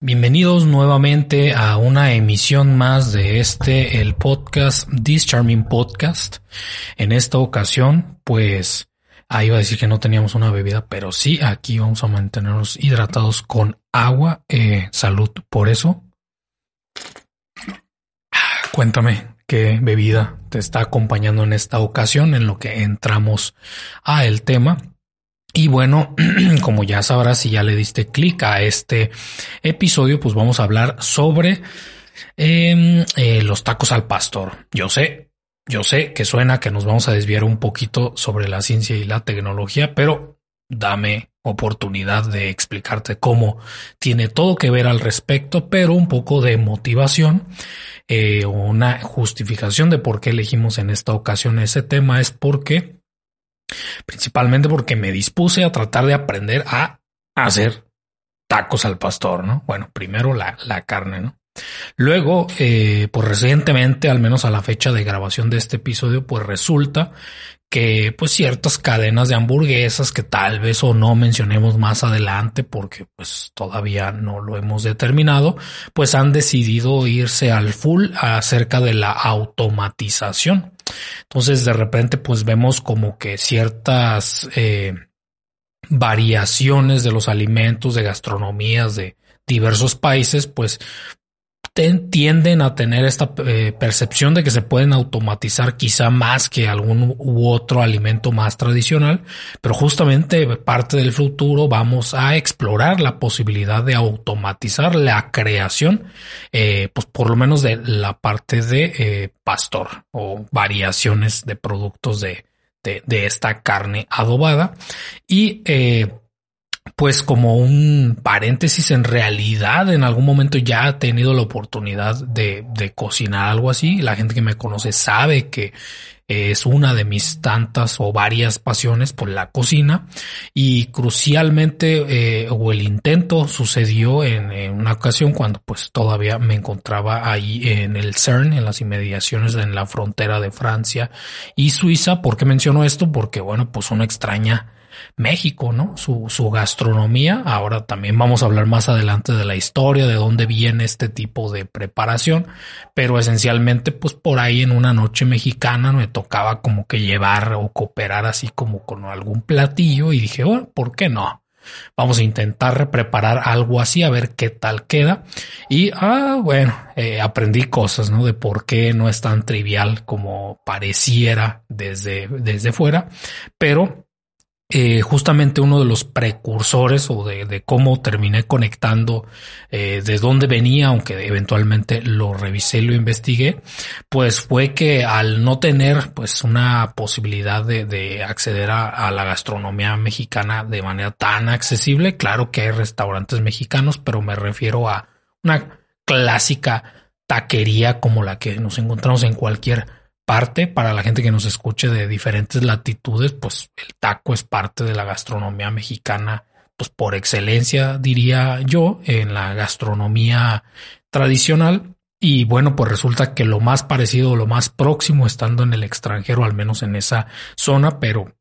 Bienvenidos nuevamente a una emisión más de este, el podcast, This Charming Podcast. En esta ocasión, pues, ahí iba a decir que no teníamos una bebida, pero sí, aquí vamos a mantenernos hidratados con agua. Eh, salud por eso. Cuéntame qué bebida te está acompañando en esta ocasión, en lo que entramos a el tema. Y bueno, como ya sabrás, si ya le diste clic a este episodio, pues vamos a hablar sobre em, eh, los tacos al pastor. Yo sé, yo sé que suena que nos vamos a desviar un poquito sobre la ciencia y la tecnología, pero dame oportunidad de explicarte cómo tiene todo que ver al respecto, pero un poco de motivación, eh, una justificación de por qué elegimos en esta ocasión ese tema es porque Principalmente porque me dispuse a tratar de aprender a hacer tacos al pastor, ¿no? Bueno, primero la, la carne, ¿no? Luego, eh, pues recientemente, al menos a la fecha de grabación de este episodio, pues resulta que pues ciertas cadenas de hamburguesas que tal vez o no mencionemos más adelante porque pues todavía no lo hemos determinado, pues han decidido irse al full acerca de la automatización. Entonces de repente pues vemos como que ciertas eh, variaciones de los alimentos, de gastronomías de diversos países, pues tienden a tener esta eh, percepción de que se pueden automatizar quizá más que algún u otro alimento más tradicional, pero justamente parte del futuro vamos a explorar la posibilidad de automatizar la creación, eh, pues por lo menos de la parte de eh, pastor o variaciones de productos de, de, de esta carne adobada. Y pues como un paréntesis, en realidad en algún momento ya he tenido la oportunidad de, de, cocinar algo así. La gente que me conoce sabe que es una de mis tantas o varias pasiones por la cocina y crucialmente eh, o el intento sucedió en, en, una ocasión cuando pues todavía me encontraba ahí en el CERN, en las inmediaciones en la frontera de Francia y Suiza. ¿Por qué menciono esto? Porque bueno, pues una extraña México, ¿no? Su, su gastronomía. Ahora también vamos a hablar más adelante de la historia, de dónde viene este tipo de preparación, pero esencialmente, pues por ahí en una noche mexicana me tocaba como que llevar o cooperar así como con algún platillo y dije, bueno, ¿por qué no? Vamos a intentar preparar algo así, a ver qué tal queda. Y, ah, bueno, eh, aprendí cosas, ¿no? De por qué no es tan trivial como pareciera desde, desde fuera, pero eh, justamente uno de los precursores o de, cómo terminé conectando eh, de dónde venía, aunque eventualmente lo revisé lo investigué, pues fue que al no tener pues una posibilidad de, acceder a, la gastronomía mexicana de manera tan accesible, claro que hay restaurantes mexicanos, pero me refiero a una clásica taquería como la que nos encontramos en cualquier parte para la gente que nos escuche de diferentes latitudes, pues el taco es parte de la gastronomía mexicana, pues por excelencia, diría yo, en la gastronomía tradicional. Y bueno, pues resulta que lo más parecido, lo más próximo, estando en el extranjero, al menos en esa zona, pero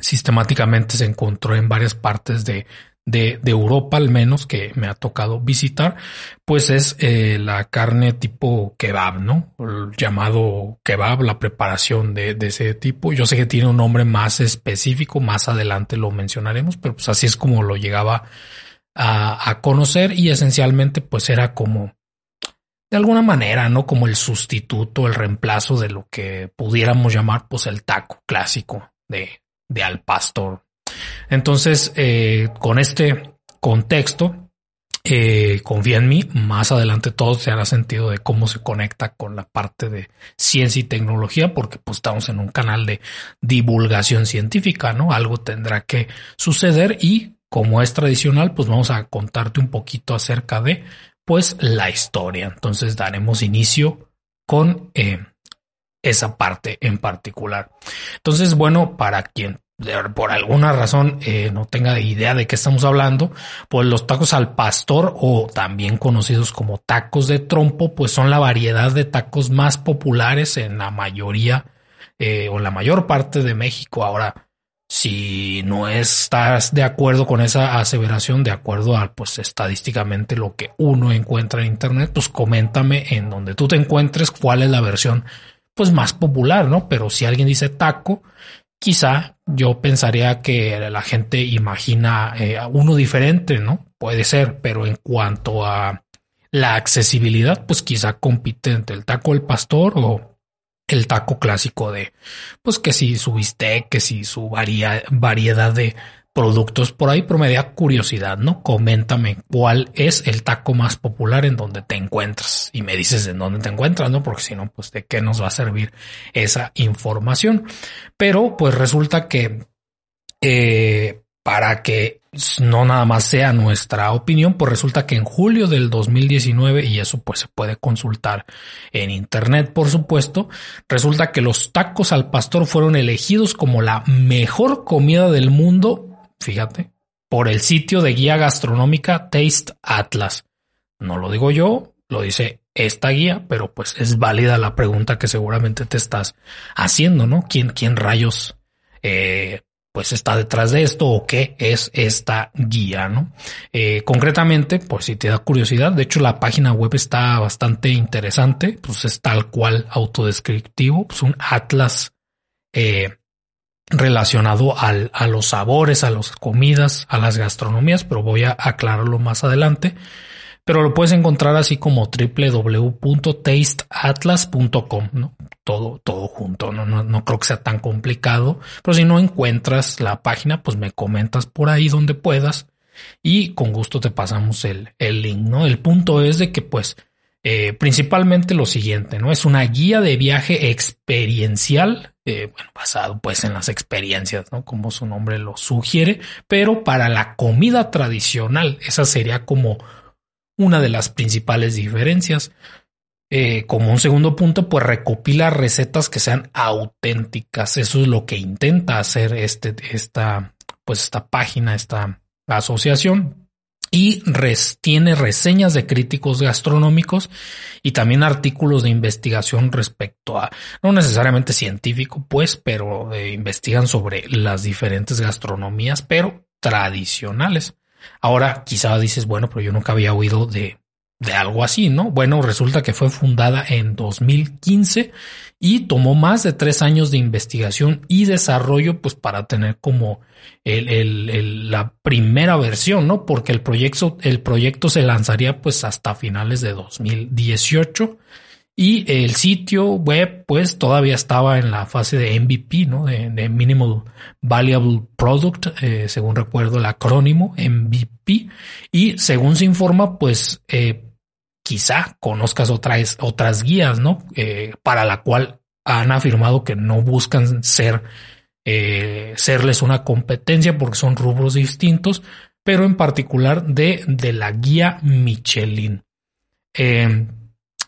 sistemáticamente se encontró en varias partes de, de, Europa al menos que me ha tocado visitar, pues es eh, la carne tipo kebab, ¿no? El llamado kebab, la preparación de, de, ese tipo. Yo sé que tiene un nombre más específico, más adelante lo mencionaremos, pero pues así es como lo llegaba a, a conocer y esencialmente pues era como de alguna manera, ¿no? Como el sustituto, el reemplazo de lo que pudiéramos llamar pues el taco clásico de, de al pastor entonces, eh, con este contexto, eh, confía en mí, más adelante todo se hará sentido de cómo se conecta con la parte de ciencia y tecnología, porque pues estamos en un canal de divulgación científica, ¿no? Algo tendrá que suceder y como es tradicional, pues vamos a contarte un poquito acerca de pues la historia. Entonces daremos inicio con eh, esa parte en particular. Entonces, bueno, para quien por alguna razón eh, no tenga idea de qué estamos hablando, pues los tacos al pastor o también conocidos como tacos de trompo, pues son la variedad de tacos más populares en la mayoría eh, o la mayor parte de México. Ahora, Si no estás de acuerdo con esa aseveración, de acuerdo a pues estadísticamente lo que uno encuentra en internet, pues coméntame en donde tú te encuentres cuál es la versión pues más popular, ¿no? Pero si alguien dice taco, quizá yo pensaría que la gente imagina eh, uno diferente, ¿no? Puede ser, pero en cuanto a la accesibilidad, pues quizá compite entre el taco del pastor o el taco clásico de, pues que si su bistec, que si su variedad de productos por ahí, pero me da curiosidad, ¿no? Coméntame cuál es el taco más popular en donde te encuentras y me dices en dónde te encuentras, ¿no? Porque si no, pues de qué nos va a servir esa información. Pero pues resulta que eh, para que no nada más sea nuestra opinión, pues resulta que en julio del 2019, y eso pues se puede consultar en internet, por supuesto, resulta que los tacos al pastor fueron elegidos como la mejor comida del mundo, fíjate, por el sitio de guía gastronómica Taste Atlas. No lo digo yo, lo dice esta guía, pero pues es válida la pregunta que seguramente te estás haciendo, ¿no? ¿Quién, quién rayos eh, pues está detrás de esto o qué es esta guía, ¿no? Eh, concretamente, por si te da curiosidad, de hecho la página web está bastante interesante, pues es tal cual autodescriptivo, pues un atlas eh, relacionado al, a los sabores, a las comidas, a las gastronomías, pero voy a aclararlo más adelante pero lo puedes encontrar así como www.tasteatlas.com, ¿no? Todo, todo junto, ¿no? ¿no? creo que sea tan complicado, pero si no encuentras la página, pues me comentas por ahí donde puedas y con gusto te pasamos el, el link, ¿no? El punto es de que pues eh, principalmente lo siguiente, ¿no? Es una guía de viaje experiencial, eh, basado pues en las experiencias, ¿no? Como su nombre lo sugiere, pero para la comida tradicional, esa sería como una de las principales diferencias. Eh, como un segundo punto, pues recopila recetas que sean auténticas. Eso es lo que intenta hacer este, esta, pues esta página, esta asociación. Y tiene reseñas de críticos gastronómicos y también artículos de investigación respecto a, no necesariamente científico, pues, pero eh, investigan sobre las diferentes gastronomías, pero tradicionales. Ahora quizá dices, bueno, pero yo nunca había oído de, de algo así, ¿no? Bueno, resulta que fue fundada en 2015 y tomó más de tres años de investigación y desarrollo, pues para tener como la primera versión, ¿no? Porque el proyecto, el proyecto se lanzaría pues hasta finales de 2018 y el sitio web, pues todavía estaba en la fase de MVP, ¿no? De, Minimal Valuable Product, eh, según recuerdo el acrónimo MVP. Y según se informa, pues eh, quizá conozcas otras, otras guías, ¿no? Eh, para la cual han afirmado que no buscan ser, serles una competencia porque son rubros distintos, pero en particular de, de la guía Michelin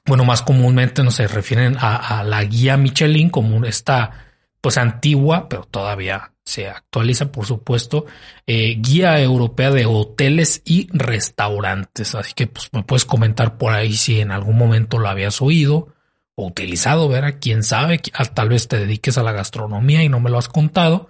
bueno, más comúnmente no se refieren a, la guía Michelin como esta pues antigua, pero todavía se actualiza, por supuesto, eh, guía europea de hoteles y restaurantes. Así que pues me puedes comentar por ahí si en algún momento lo habías oído o utilizado, ver quién sabe, tal vez te dediques a la gastronomía y no me lo has contado.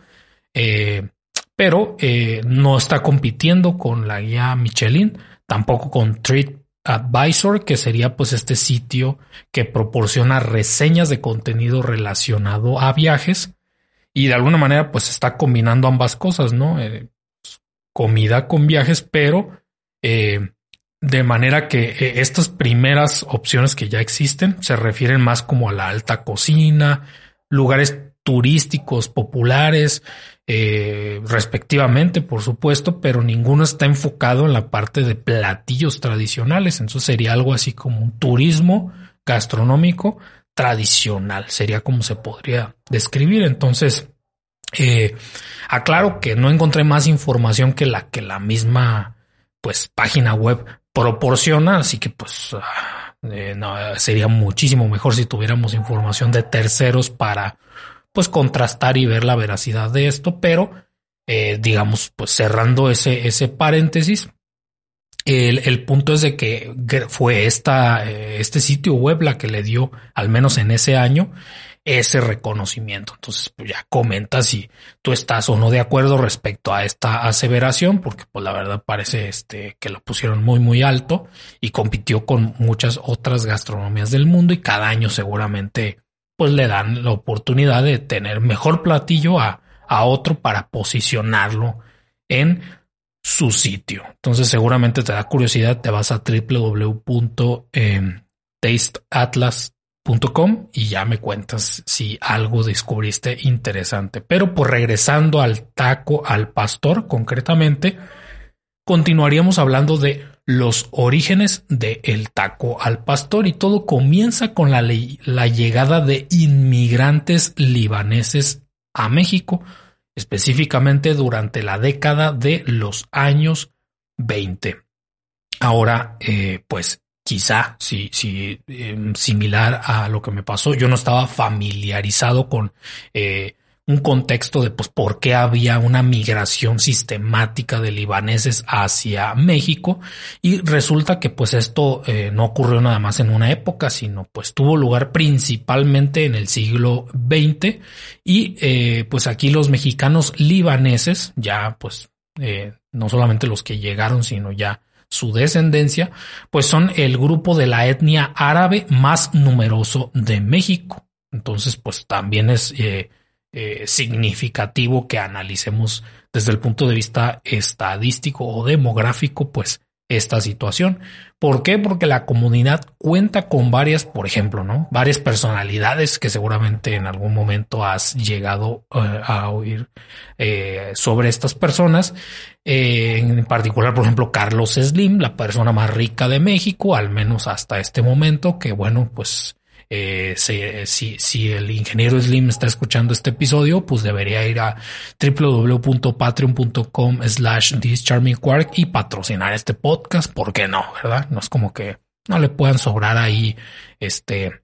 Eh, pero eh, no está compitiendo con la guía Michelin, tampoco con Treat Advisor, que sería pues este sitio que proporciona reseñas de contenido relacionado a viajes y de alguna manera pues está combinando ambas cosas, ¿no? Eh, comida con viajes, pero eh, de manera que eh, estas primeras opciones que ya existen se refieren más como a la alta cocina, lugares turísticos populares, eh, respectivamente, por supuesto, pero ninguno está enfocado en la parte de platillos tradicionales. Entonces sería algo así como un turismo gastronómico tradicional, sería como se podría describir. Entonces, eh, aclaro que no encontré más información que la que la misma pues página web proporciona, así que pues ah, eh, no, sería muchísimo mejor si tuviéramos información de terceros para pues contrastar y ver la veracidad de esto, pero eh, digamos, pues cerrando ese, ese paréntesis, el, punto es de que fue esta, eh, este sitio web la que le dio, al menos en ese año, ese reconocimiento. Entonces, pues ya comenta si tú estás o no de acuerdo respecto a esta aseveración, porque pues la verdad parece este que lo pusieron muy muy alto y compitió con muchas otras gastronomías del mundo y cada año seguramente pues le dan la oportunidad de tener mejor platillo a, a otro para posicionarlo en su sitio. Entonces seguramente te da curiosidad, te vas a www.tasteatlas Com y ya me cuentas si algo descubriste interesante. Pero por regresando al taco al pastor concretamente, continuaríamos hablando de los orígenes del taco al pastor y todo comienza con la, la llegada de inmigrantes libaneses a México, específicamente durante la década de los años 20. Ahora, eh, pues quizá si, si em, similar a lo que me pasó. Yo no estaba familiarizado con eh, un contexto de pues por qué había una migración sistemática de libaneses hacia México y resulta que pues esto eh, no ocurrió nada más en una época sino pues tuvo lugar principalmente en el siglo XX y eh, pues aquí los mexicanos libaneses ya pues no solamente los que llegaron sino ya su descendencia, pues son el grupo de la etnia árabe más numeroso de México. Entonces, pues también es eh, eh, significativo que analicemos desde el punto de vista estadístico o demográfico, pues esta situación. ¿Por qué? Porque la comunidad cuenta con varias, por ejemplo, ¿no? Varias personalidades que seguramente en algún momento has llegado eh, a oír eh, sobre estas personas. Eh, en particular, por ejemplo, Carlos Slim, la persona más rica de México, al menos hasta este momento, que bueno, pues eh, si, el ingeniero Slim está escuchando este episodio, pues debería ir a www.patreon.com slash quark y patrocinar este podcast. ¿Por qué no? ¿Verdad? No es como que no le puedan sobrar ahí este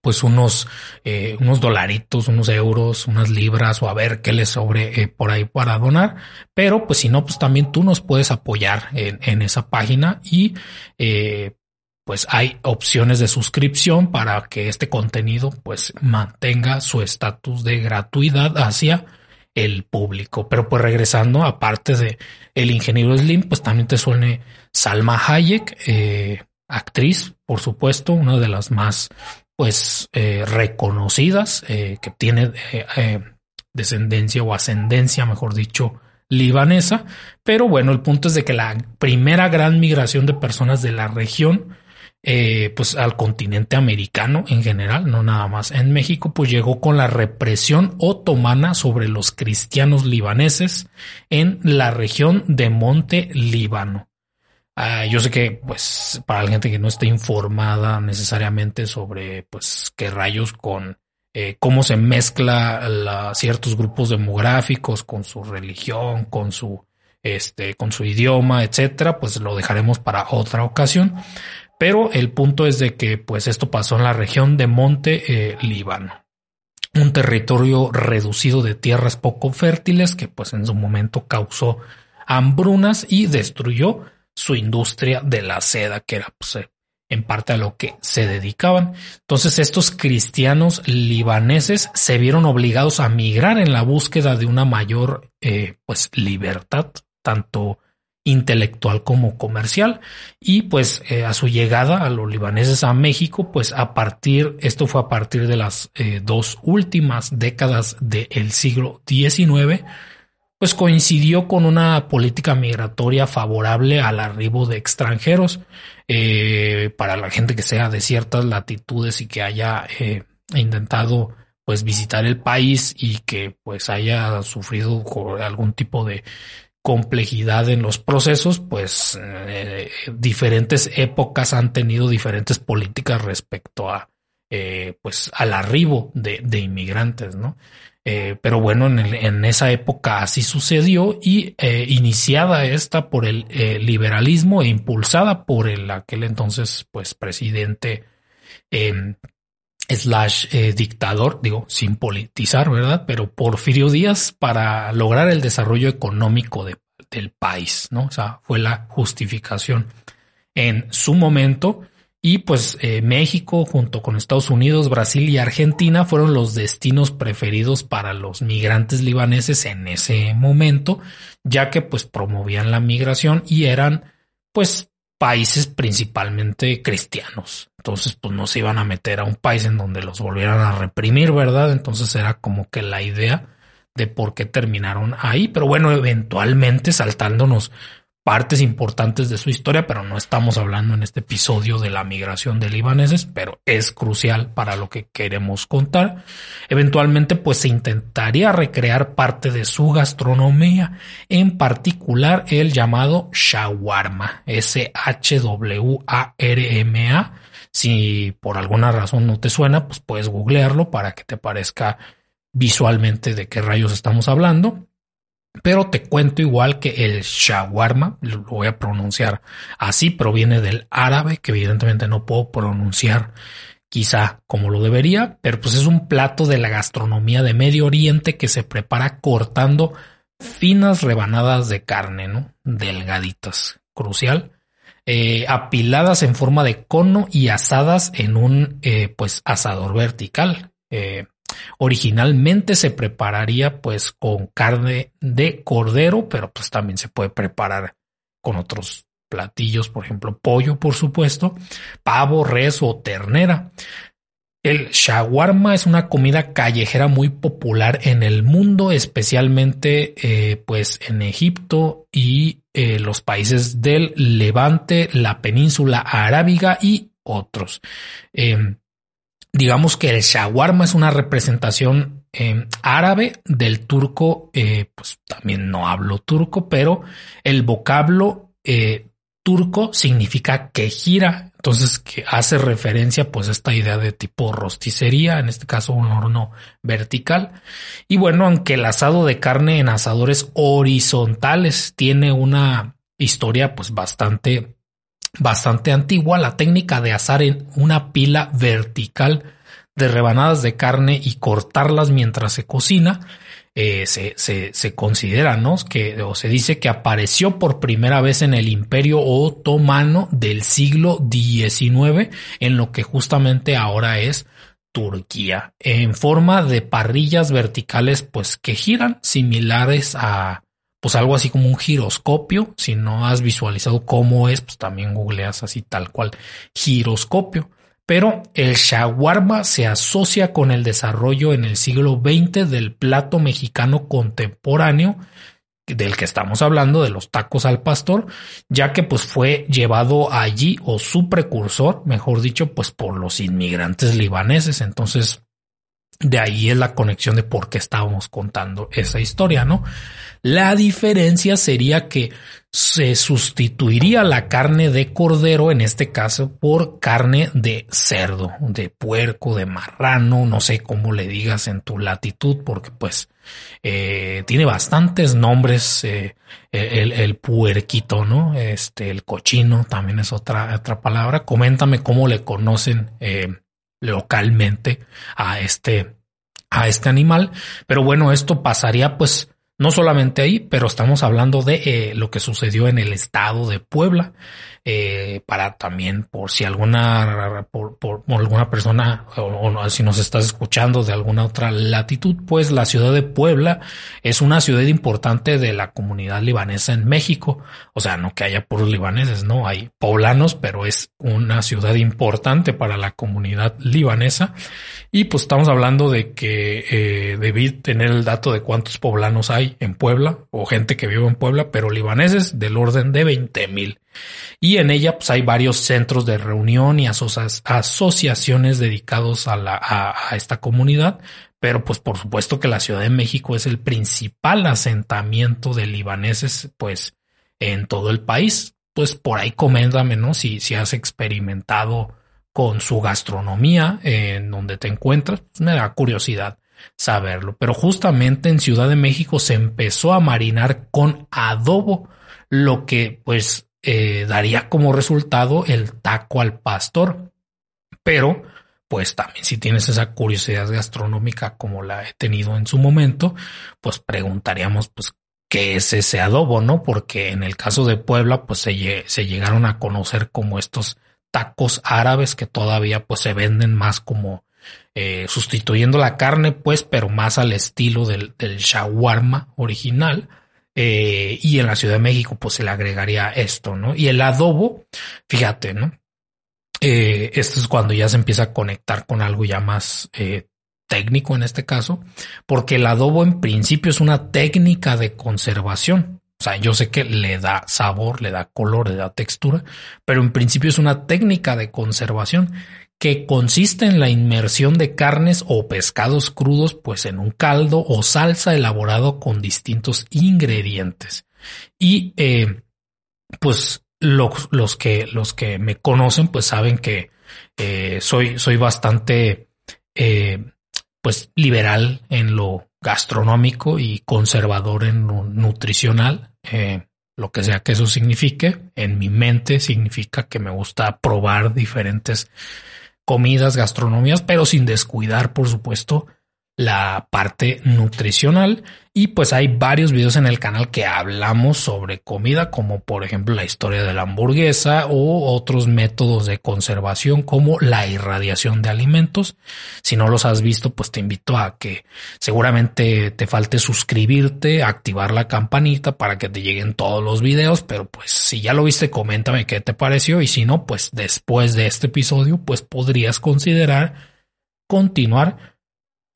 pues unos, eh, unos dolaritos, unos euros, unas libras o a ver qué le sobre eh, por ahí para donar. Pero pues si no, pues también tú nos puedes apoyar en, en esa página y eh, pues hay opciones de suscripción para que este contenido pues mantenga su estatus de gratuidad hacia el público. Pero pues regresando, aparte de el ingeniero Slim, pues también te suene Salma Hayek, eh, actriz, por supuesto, una de las más pues eh, reconocidas, eh, que tiene descendencia o ascendencia, mejor dicho, libanesa. Pero bueno, el punto es de que la primera gran migración de personas de la región eh, pues al continente americano en general, no nada más en México, pues llegó con la represión otomana sobre los cristianos libaneses en la región de Monte Líbano. Ah, yo sé que, pues, para la gente que no esté informada necesariamente sobre, pues, qué rayos con eh, cómo se mezcla ciertos grupos demográficos con su religión, con su, este, con su idioma, etcétera, pues lo dejaremos para otra ocasión. Pero el punto es de que pues esto pasó en la región de Monte eh, Líbano, un territorio reducido de tierras poco fértiles que pues en su momento causó hambrunas y destruyó su industria de la seda, que era pues, en parte a lo que se dedicaban. Entonces estos cristianos libaneses se vieron obligados a migrar en la búsqueda de una mayor eh, pues libertad, tanto intelectual como comercial. Y pues eh, a su llegada a los libaneses a México pues a partir esto fue a partir de las eh, dos últimas décadas del siglo XIX pues coincidió con una política migratoria favorable al arribo de extranjeros eh, para la gente que sea de ciertas latitudes y que haya intentado pues visitar el país y que pues haya sufrido algún tipo de complejidad en los procesos, pues eh, diferentes épocas han tenido diferentes políticas respecto a eh, pues al arribo de, inmigrantes, ¿no? Eh, pero bueno, en, esa época así sucedió y iniciada esta por el liberalismo e impulsada por el aquel entonces pues presidente slash dictador, digo, sin politizar, ¿verdad? Pero Porfirio Díaz para lograr el desarrollo económico de, del país, ¿no? O sea, fue la justificación en su momento. Y pues eh, México junto con Estados Unidos, Brasil y Argentina fueron los destinos preferidos para los migrantes libaneses en ese momento, ya que pues promovían la migración y eran pues países principalmente cristianos. Entonces pues no se iban a meter a un país en donde los volvieran a reprimir, ¿verdad? Entonces era como que la idea de por qué terminaron ahí, pero bueno, eventualmente saltándonos partes importantes de su historia, pero no estamos hablando en este episodio de la migración de libaneses, pero es crucial para lo que queremos contar. Eventualmente, pues se intentaría recrear parte de su gastronomía, en particular el llamado shawarma, S-H-W-A-R-M-A. Si por alguna razón no te suena, pues puedes googlearlo para que te parezca visualmente de qué rayos estamos hablando. Pero te cuento igual que el shawarma, lo voy a pronunciar así, proviene del árabe, que evidentemente no puedo pronunciar quizá como lo debería, pero pues es un plato de la gastronomía de Medio Oriente que se prepara cortando finas rebanadas de carne, ¿no? Delgaditas, crucial, eh, apiladas en forma de cono y asadas en un eh, pues asador vertical. Eh, Originalmente se prepararía pues con carne de cordero, pero pues también se puede preparar con otros platillos, por ejemplo, pollo, por supuesto, pavo, res o ternera. El shawarma es una comida callejera muy popular en el mundo, especialmente eh, pues en Egipto y eh, los países del Levante, la península arábiga y otros. Em, digamos que el shawarma es una representación eh, árabe del turco, eh, pues también no hablo turco, pero el vocablo eh, turco significa que gira, entonces que hace referencia pues a esta idea de tipo rosticería, en este caso un horno vertical. Y bueno, aunque el asado de carne en asadores horizontales tiene una historia pues bastante bastante antigua, la técnica de asar en una pila vertical de rebanadas de carne y cortarlas mientras se cocina, eh, se, se, se, considera, ¿no? Que, o se dice que apareció por primera vez en el Imperio Otomano del siglo XIX, en lo que justamente ahora es Turquía, en forma de parrillas verticales, pues que giran, similares a, pues algo así como un giroscopio. Si no has visualizado cómo es, pues también googleas así tal cual giroscopio. Pero el shawarma se asocia con el desarrollo en el siglo XX del plato mexicano contemporáneo del que estamos hablando, de los tacos al pastor, ya que pues fue llevado allí o su precursor, mejor dicho, pues por los inmigrantes libaneses. Entonces, de ahí es la conexión de por qué estábamos contando esa historia, ¿no? La diferencia sería que se sustituiría la carne de cordero, en este caso, por carne de cerdo, de puerco, de marrano, no sé cómo le digas en tu latitud, porque pues eh, tiene bastantes nombres eh, el, el, puerquito, ¿no? Este, el cochino también es otra, otra palabra. Coméntame cómo le conocen eh, localmente a este, a este animal. Pero bueno, esto pasaría pues no solamente ahí, pero estamos hablando de eh, lo que sucedió en el estado de Puebla. Eh, para también por si alguna por, por, alguna persona o, si nos estás escuchando de alguna otra latitud, pues la ciudad de Puebla es una ciudad importante de la comunidad libanesa en México. O sea, no que haya puros libaneses, no hay poblanos, pero es una ciudad importante para la comunidad libanesa. Y pues estamos hablando de que eh, debí tener el dato de cuántos poblanos hay en Puebla o gente que vive en Puebla, pero libaneses del orden de 20 mil y en ella pues hay varios centros de reunión y asociaciones dedicados a, la, a, esta comunidad, pero pues por supuesto que la Ciudad de México es el principal asentamiento de libaneses pues en todo el país. Pues por ahí coméntame, ¿no? Si, si has experimentado con su gastronomía en donde te encuentras, pues me da curiosidad saberlo. Pero justamente en Ciudad de México se empezó a marinar con adobo, lo que pues eh, daría como resultado el taco al pastor. Pero, pues también si tienes esa curiosidad gastronómica como la he tenido en su momento, pues preguntaríamos, pues, qué es ese adobo, ¿no? Porque en el caso de Puebla, pues se, llegaron a conocer como estos tacos árabes que todavía pues se venden más como eh, sustituyendo la carne, pues, pero más al estilo del, del shawarma original. Eh, y en la Ciudad de México, pues se le agregaría esto, ¿no? Y el adobo, fíjate, ¿no? Eh, esto es cuando ya se empieza a conectar con algo ya más técnico en este caso, porque el adobo en principio es una técnica de conservación. O sea, yo sé que le da sabor, le da color, le da textura, pero en principio es una técnica de conservación que consiste en la inmersión de carnes o pescados crudos pues en un caldo o salsa elaborado con distintos ingredientes. Y eh, pues los, los, que, los que me conocen pues saben que eh, soy, soy bastante eh, pues liberal en lo gastronómico y conservador en lo nutricional. lo que sea que eso signifique, en mi mente significa que me gusta probar diferentes comidas, gastronomías, pero sin descuidar, por supuesto, la parte nutricional. Y pues hay varios videos en el canal que hablamos sobre comida como por ejemplo la historia de la hamburguesa o otros métodos de conservación como la irradiación de alimentos. Si no los has visto pues te invito a que seguramente te falte suscribirte, activar la campanita para que te lleguen todos los videos, pero pues si ya lo viste coméntame qué te pareció. Y si no pues después de este episodio pues podrías considerar continuar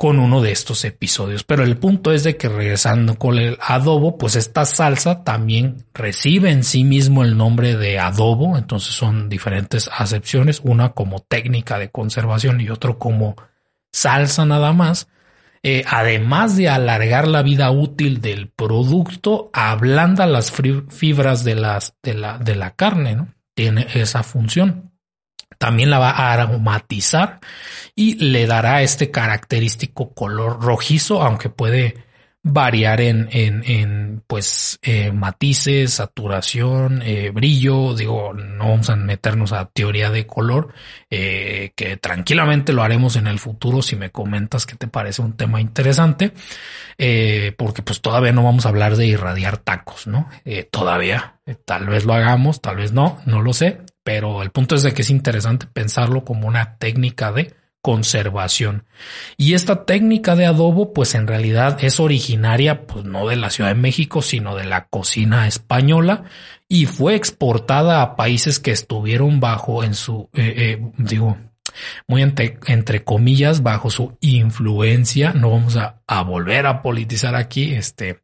con uno de estos episodios. Pero el punto es de que regresando con el adobo, pues esta salsa también recibe en sí mismo el nombre de adobo. Entonces son diferentes acepciones, una como técnica de conservación y otro como salsa nada más. Eh, además de alargar la vida útil del producto, ablanda las fibras de, las, de, la, de la carne, ¿no? Tiene esa función también la va a aromatizar y le dará este característico color rojizo, aunque puede variar en, pues eh, matices, saturación, eh, brillo. Digo, no vamos a meternos a teoría de color, eh, que tranquilamente lo haremos en el futuro si me comentas que te parece un tema interesante, porque pues todavía no vamos a hablar de irradiar tacos, ¿no? todavía, tal vez lo hagamos, tal vez no, no lo sé pero el punto es de que es interesante pensarlo como una técnica de conservación. Y esta técnica de adobo, pues en realidad es originaria, pues no de la Ciudad de México, sino de la cocina española y fue exportada a países que estuvieron bajo en su, eh, eh, digo, muy entre, comillas, bajo su influencia. No vamos a volver a politizar aquí, este,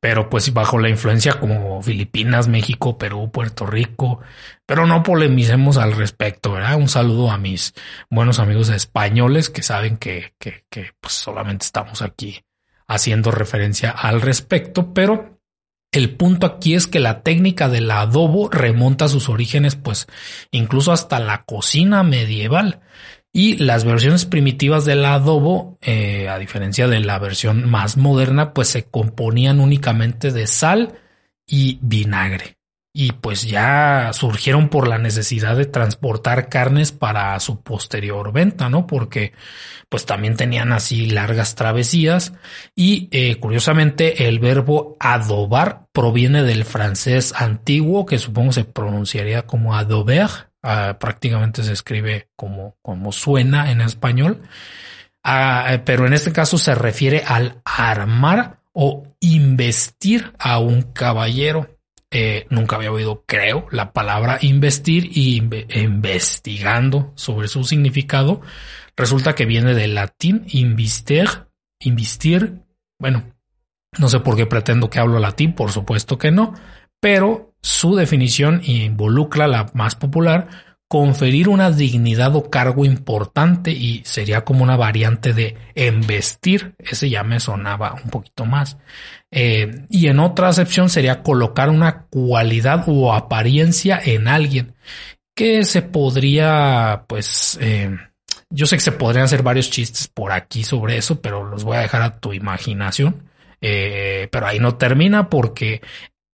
pero pues bajo la influencia como Filipinas, México, Perú, Puerto Rico, pero no polemicemos al respecto, ¿verdad? Un saludo a mis buenos amigos españoles que saben que, que, que pues solamente estamos aquí haciendo referencia al respecto, pero el punto aquí es que la técnica del adobo remonta sus orígenes, pues incluso hasta la cocina medieval. Y las versiones primitivas del adobo, eh, a diferencia de la versión más moderna, pues se componían únicamente de sal y vinagre. Y pues ya surgieron por la necesidad de transportar carnes para su posterior venta, ¿no? Porque pues también tenían así largas travesías. Y eh, curiosamente el verbo adobar proviene del francés antiguo, que supongo se pronunciaría como adober, Ah, prácticamente se escribe como, como suena en español, ah, pero en este caso se refiere al armar o investir a un caballero. Eh, nunca había oído, creo, la palabra investir y investigando sobre su significado, resulta que viene del latín investir, investir. Bueno, no sé por qué pretendo que hablo latín, por supuesto que no, pero su definición involucra la más popular, conferir una dignidad o cargo importante y sería como una variante de embestir, ese ya me sonaba un poquito más. Eh, y en otra acepción sería colocar una cualidad o apariencia en alguien que se podría, pues, eh, yo sé que se podrían hacer varios chistes por aquí sobre eso, pero los voy a dejar a tu imaginación. Eh, pero ahí no termina porque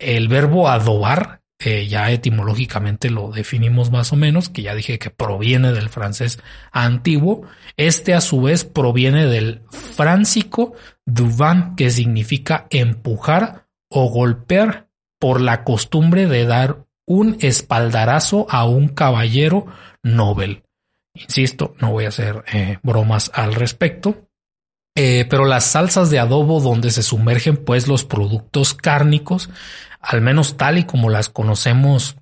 el verbo adobar, eh, ya etimológicamente lo definimos más o menos, que ya dije que proviene del francés antiguo. Este a su vez proviene del fráncico duvan, que significa empujar o golpear por la costumbre de dar un espaldarazo a un caballero Nobel. Insisto, no voy a hacer eh, bromas al respecto. Eh, pero las salsas de adobo donde se sumergen pues los productos cárnicos, al menos tal y como las conocemos,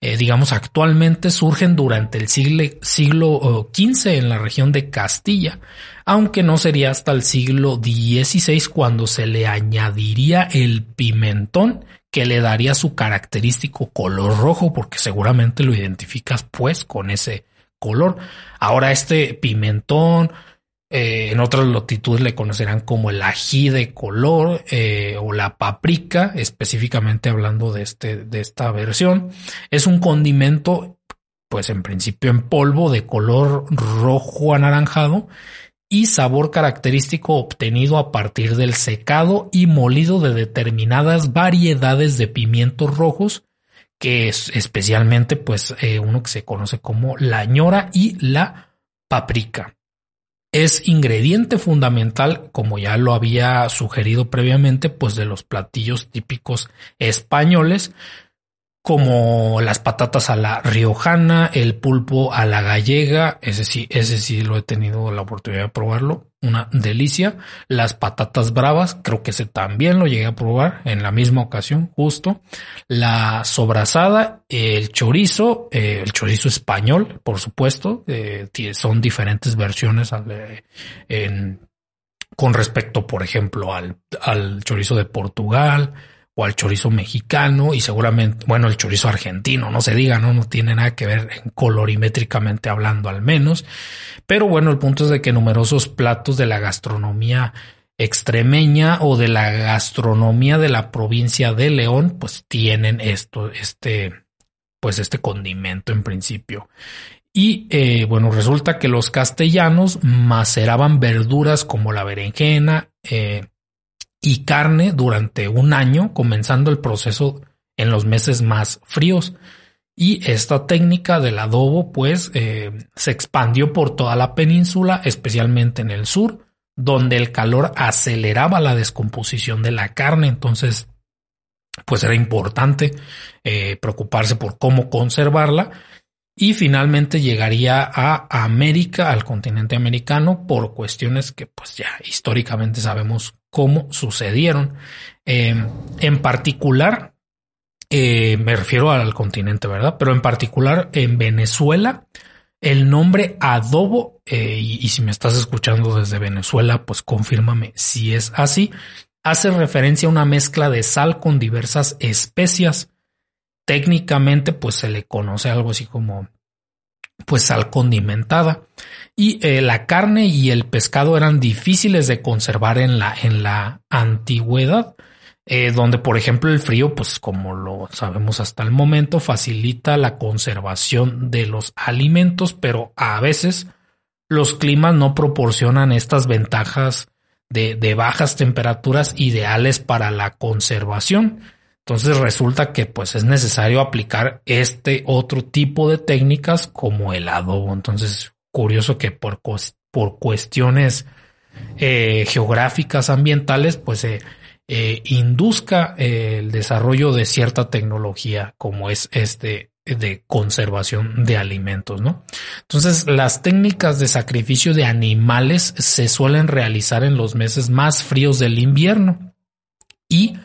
eh, digamos actualmente, surgen durante el siglo, siglo XV en la región de Castilla, aunque no sería hasta el siglo XVI cuando se le añadiría el pimentón que le daría su característico color rojo, porque seguramente lo identificas pues con ese color. Ahora este pimentón, eh, en otras latitudes le conocerán como el ají de color eh, o la paprika, específicamente hablando de, este, de esta versión. Es un condimento, pues en principio en polvo de color rojo anaranjado y sabor característico obtenido a partir del secado y molido de determinadas variedades de pimientos rojos, que es especialmente pues eh, uno que se conoce como la ñora y la paprika. Es ingrediente fundamental, como ya lo había sugerido previamente, pues de los platillos típicos españoles, como las patatas a la riojana, el pulpo a la gallega, ese sí, ese sí lo he tenido la oportunidad de probarlo, una delicia. Las patatas bravas, creo que ese también lo llegué a probar en la misma ocasión, justo. La sobrasada, el chorizo, eh, el chorizo español, por supuesto, eh, son diferentes versiones con respecto, por ejemplo, al chorizo de Portugal, o al chorizo mexicano y seguramente, bueno, el chorizo argentino, no se diga, no, no tiene nada que ver en colorimétricamente hablando al menos. Pero bueno, el punto es de que numerosos platos de la gastronomía extremeña o de la gastronomía de la provincia de León, pues tienen esto, este, pues este condimento en principio. Y eh, bueno, resulta que los castellanos maceraban verduras como la berenjena, eh, y carne durante un año, comenzando el proceso en los meses más fríos. Y esta técnica del adobo, pues, eh, se expandió por toda la península, especialmente en el sur, donde el calor aceleraba la descomposición de la carne. Entonces, pues era importante eh, preocuparse por cómo conservarla. Y finalmente llegaría a América, al continente americano, por cuestiones que pues ya históricamente sabemos cómo sucedieron. Em, en particular, eh, me refiero al continente, ¿verdad? Pero en particular en Venezuela, el nombre adobo, eh, y, si me estás escuchando desde Venezuela, pues confírmame si es así, hace referencia a una mezcla de sal con diversas especias. Técnicamente, pues se le conoce algo así como pues sal condimentada y eh, la carne y el pescado eran difíciles de conservar en la, en la antigüedad, eh, donde por ejemplo el frío, pues como lo sabemos hasta el momento, facilita la conservación de los alimentos, pero a veces los climas no proporcionan estas ventajas de, de bajas temperaturas ideales para la conservación. Entonces resulta que pues es necesario aplicar este otro tipo de técnicas como el adobo. Entonces curioso que por, por cuestiones eh, geográficas, ambientales, pues se eh, induzca eh, el desarrollo de cierta tecnología como es este de conservación de alimentos, ¿no? Entonces, las técnicas de sacrificio de animales se suelen realizar en los meses más fríos del invierno y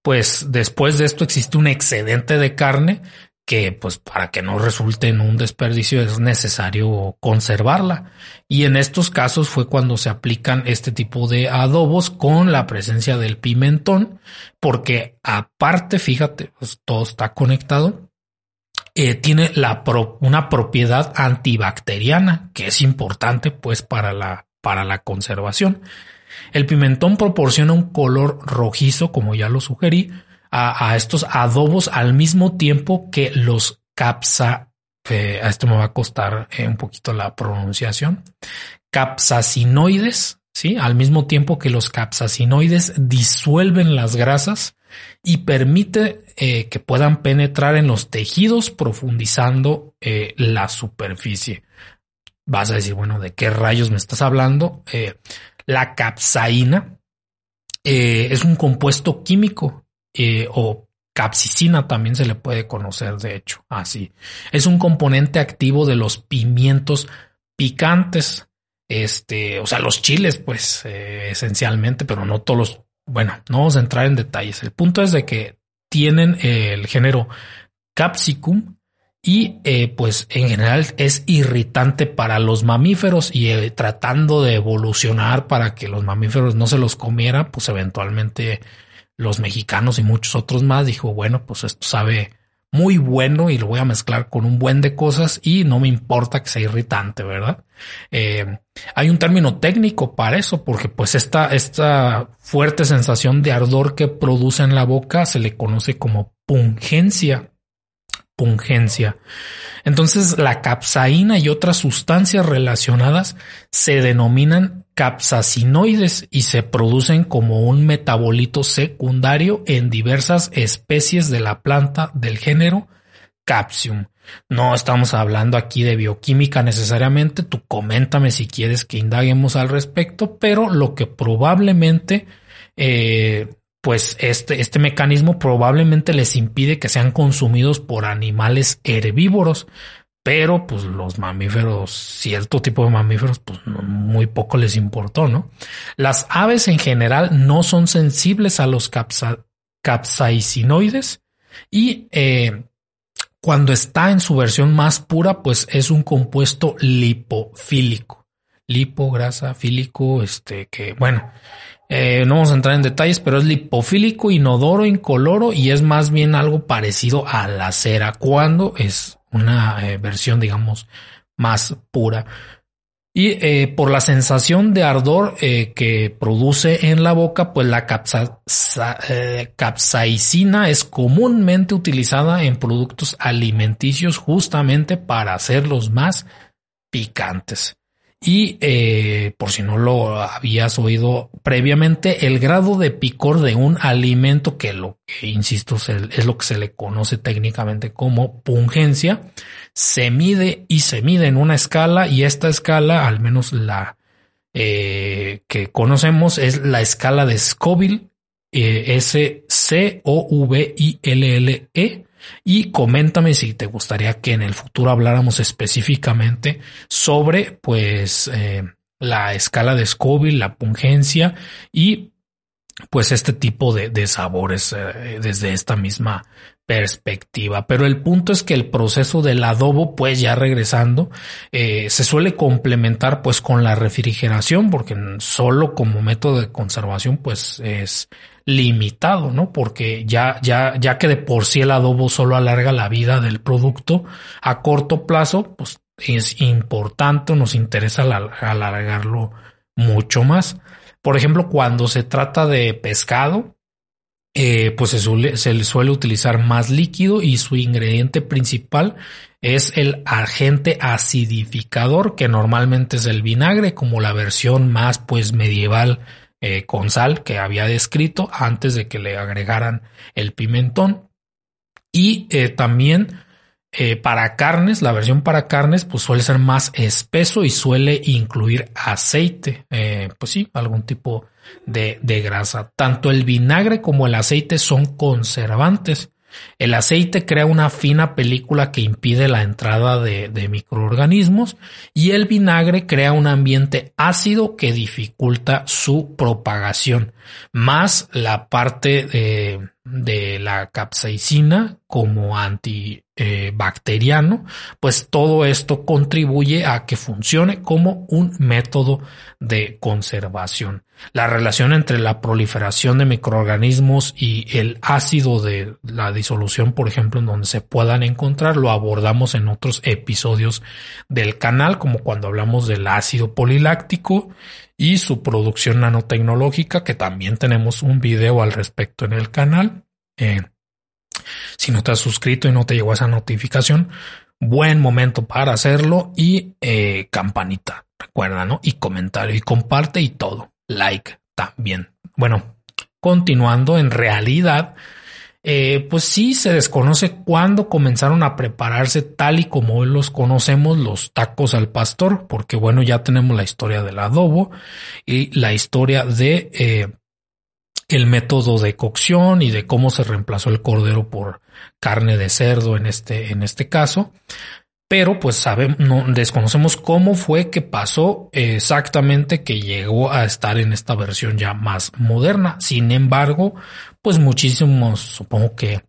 pues después de esto existe un excedente de carne que pues para que no resulte en un desperdicio es necesario conservarla. Y en estos casos fue cuando se aplican este tipo de adobos con la presencia del pimentón, porque aparte, fíjate, pues, todo está conectado, eh, tiene la una propiedad antibacteriana que es importante pues para la, para la conservación. El pimentón proporciona un color rojizo, como ya lo sugerí, a, estos adobos al mismo tiempo que los capsa, a esto me va a costar eh, un poquito la pronunciación, capsacinoides, ¿sí? Al mismo tiempo que los capsacinoides disuelven las grasas y permite eh, que puedan penetrar en los tejidos profundizando eh, la superficie. Vas a decir, bueno, ¿de qué rayos me estás hablando? la capsaína es un compuesto químico eh, o capsicina también se le puede conocer, de hecho, así. Es un componente activo de los pimientos picantes, este, o sea, los chiles, pues, eh, esencialmente, pero no todos los, bueno, no vamos a entrar en detalles. El punto es de que tienen el género capsicum y eh, pues en general es irritante para los mamíferos y tratando de evolucionar para que los mamíferos no se los comieran, pues eventualmente los mexicanos y muchos otros más, dijo, bueno, pues esto sabe muy bueno y lo voy a mezclar con un buen de cosas y no me importa que sea irritante, ¿verdad? Eh, hay un término técnico para eso, porque pues esta, esta fuerte sensación de ardor que produce en la boca se le conoce como pungencia. Pungencia. Entonces la capsaína y otras sustancias relacionadas se denominan capsacinoides y se producen como un metabolito secundario en diversas especies de la planta del género Capsium. No estamos hablando aquí de bioquímica necesariamente, tú coméntame si quieres que indaguemos al respecto, pero lo que probablemente, eh, pues este, este mecanismo probablemente les impide que sean consumidos por animales herbívoros, pero pues los mamíferos, cierto tipo de mamíferos, pues muy poco les importó, ¿no? Las aves en general no son sensibles a los capsaicinoides y eh, cuando está en su versión más pura, pues es un compuesto lipofílico. Lipo, grasa, fílico, este, que bueno, eh, no vamos a entrar en detalles, pero es lipofílico, inodoro, incoloro y es más bien algo parecido a la cera cuando es una eh, versión, digamos, más pura. Y eh, por la sensación de ardor eh, que produce en la boca, pues la capsaicina es comúnmente utilizada en productos alimenticios justamente para hacerlos más picantes. Y eh, por si no lo habías oído previamente, el grado de picor de un alimento, que lo que insisto es lo que se le conoce técnicamente como pungencia, se mide y se mide en una escala y esta escala, al menos la eh, que conocemos, es la escala de Scoville, eh, S-C-O-V-I-L-L-E y coméntame si te gustaría que en el futuro habláramos específicamente sobre pues eh, la escala de Scoville, la pungencia y pues este tipo de, sabores eh, desde esta misma perspectiva. Pero el punto es que el proceso del adobo, pues ya regresando, eh, se suele complementar pues con la refrigeración, porque solo como método de conservación pues es limitado, ¿no? Porque ya, ya, ya que de por sí el adobo solo alarga la vida del producto a corto plazo, pues es importante, nos interesa alargarlo mucho más. Por ejemplo, cuando se trata de pescado, eh, pues se suele, se suele utilizar más líquido y su ingrediente principal es el agente acidificador, que normalmente es el vinagre, como la versión más pues medieval eh, con sal que había descrito antes de que le agregaran el pimentón. Y eh, también eh, para carnes, la versión para carnes, pues suele ser más espeso y suele incluir aceite, pues sí, algún tipo de, de grasa. Tanto el vinagre como el aceite son conservantes. El aceite crea una fina película que impide la entrada de, microorganismos y el vinagre crea un ambiente ácido que dificulta su propagación, más la parte de, de la capsaicina como antibacteriano, pues todo esto contribuye a que funcione como un método de conservación. La relación entre la proliferación de microorganismos y el ácido de la disolución, por ejemplo, en donde se puedan encontrar, lo abordamos en otros episodios del canal, como cuando hablamos del ácido poliláctico y su producción nanotecnológica, que también tenemos un video al respecto en el canal. Eh, si no te has suscrito y no te llegó esa notificación, buen momento para hacerlo y eh, campanita, recuerda, ¿no? Y comentario y comparte y todo. Like también. Bueno, continuando, en realidad, eh, pues sí se desconoce cuándo comenzaron a prepararse tal y como hoy los conocemos los tacos al pastor, porque bueno, ya tenemos la historia del adobo y la historia de el método de cocción y de cómo se reemplazó el cordero por carne de cerdo en este, en este caso. Pero pues sabemos, no desconocemos cómo fue que pasó exactamente que llegó a estar en esta versión ya más moderna. Sin embargo, pues muchísimos, supongo que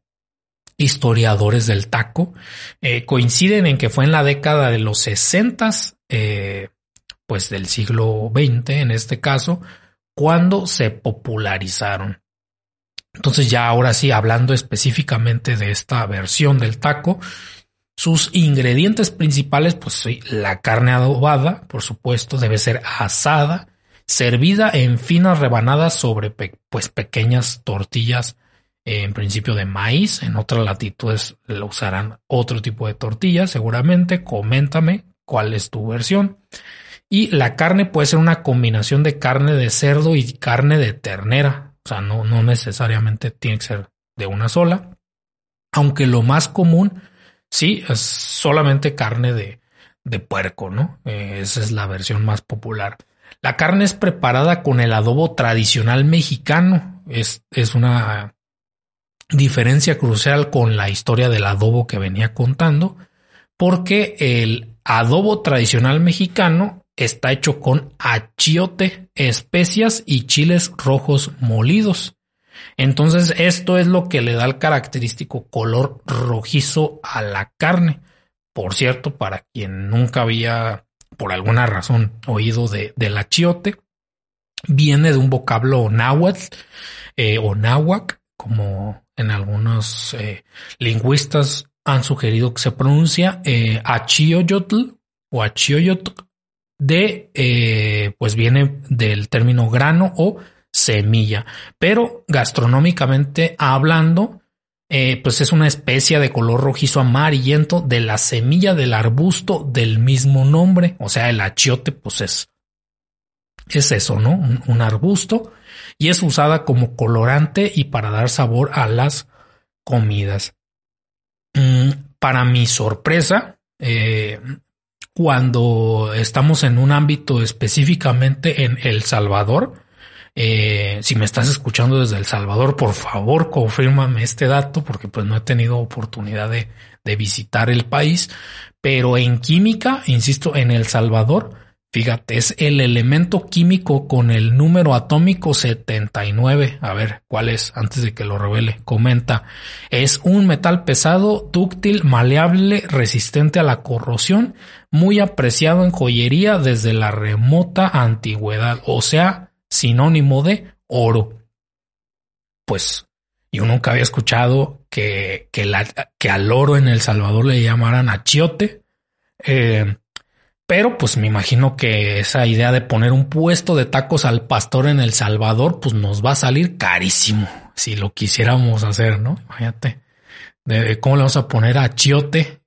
historiadores del taco eh, coinciden en que fue en la década de los 60, eh, pues del siglo XX en este caso, cuando se popularizaron. Entonces ya ahora sí, hablando específicamente de esta versión del taco, sus ingredientes principales, pues la carne adobada, por supuesto, debe ser asada, servida en finas rebanadas sobre pues pequeñas tortillas, en principio de maíz, en otras latitudes lo usarán otro tipo de tortillas, seguramente. Coméntame cuál es tu versión. Y la carne puede ser una combinación de carne de cerdo y carne de ternera. O sea, no, no necesariamente tiene que ser de una sola. Aunque lo más común, sí, es solamente carne de, de puerco, ¿no? Eh, esa es la versión más popular. La carne es preparada con el adobo tradicional mexicano. Es, una diferencia crucial con la historia del adobo que venía contando, porque el adobo tradicional mexicano está hecho con achiote, especias y chiles rojos molidos. Entonces esto es lo que le da el característico color rojizo a la carne. Por cierto, para quien nunca había por alguna razón oído de, del achiote, viene de un vocablo náhuatl eh, o náhuac, como en algunos eh, lingüistas han sugerido que se pronuncia eh, achioyotl o achioyotl de, eh, pues viene del término grano o semilla, pero gastronómicamente hablando, eh, pues es una especie de color rojizo amarillento de la semilla del arbusto del mismo nombre, o sea, el achiote, pues es, es eso, ¿no? Un, arbusto y es usada como colorante y para dar sabor a las comidas. Mm, para mi sorpresa, eh, cuando estamos en un ámbito específicamente en El Salvador. Eh, si me estás escuchando desde El Salvador, por favor, confírmame este dato porque pues no he tenido oportunidad de, de visitar el país. Pero en química, insisto, en El Salvador, Fíjate, es el elemento químico con el número atómico 79. A ver, ¿cuál es? Antes de que lo revele, comenta. Es un metal pesado, dúctil, maleable, resistente a la corrosión, muy apreciado en joyería desde la remota antigüedad, o sea, sinónimo de oro. Pues yo nunca había escuchado que, que, la, que al oro en El Salvador le llamaran achiote. Eh, pero pues me imagino que esa idea de poner un puesto de tacos al pastor en El Salvador, pues nos va a salir carísimo si lo quisiéramos hacer, ¿no? Imagínate. Cómo le vamos a poner a chiote,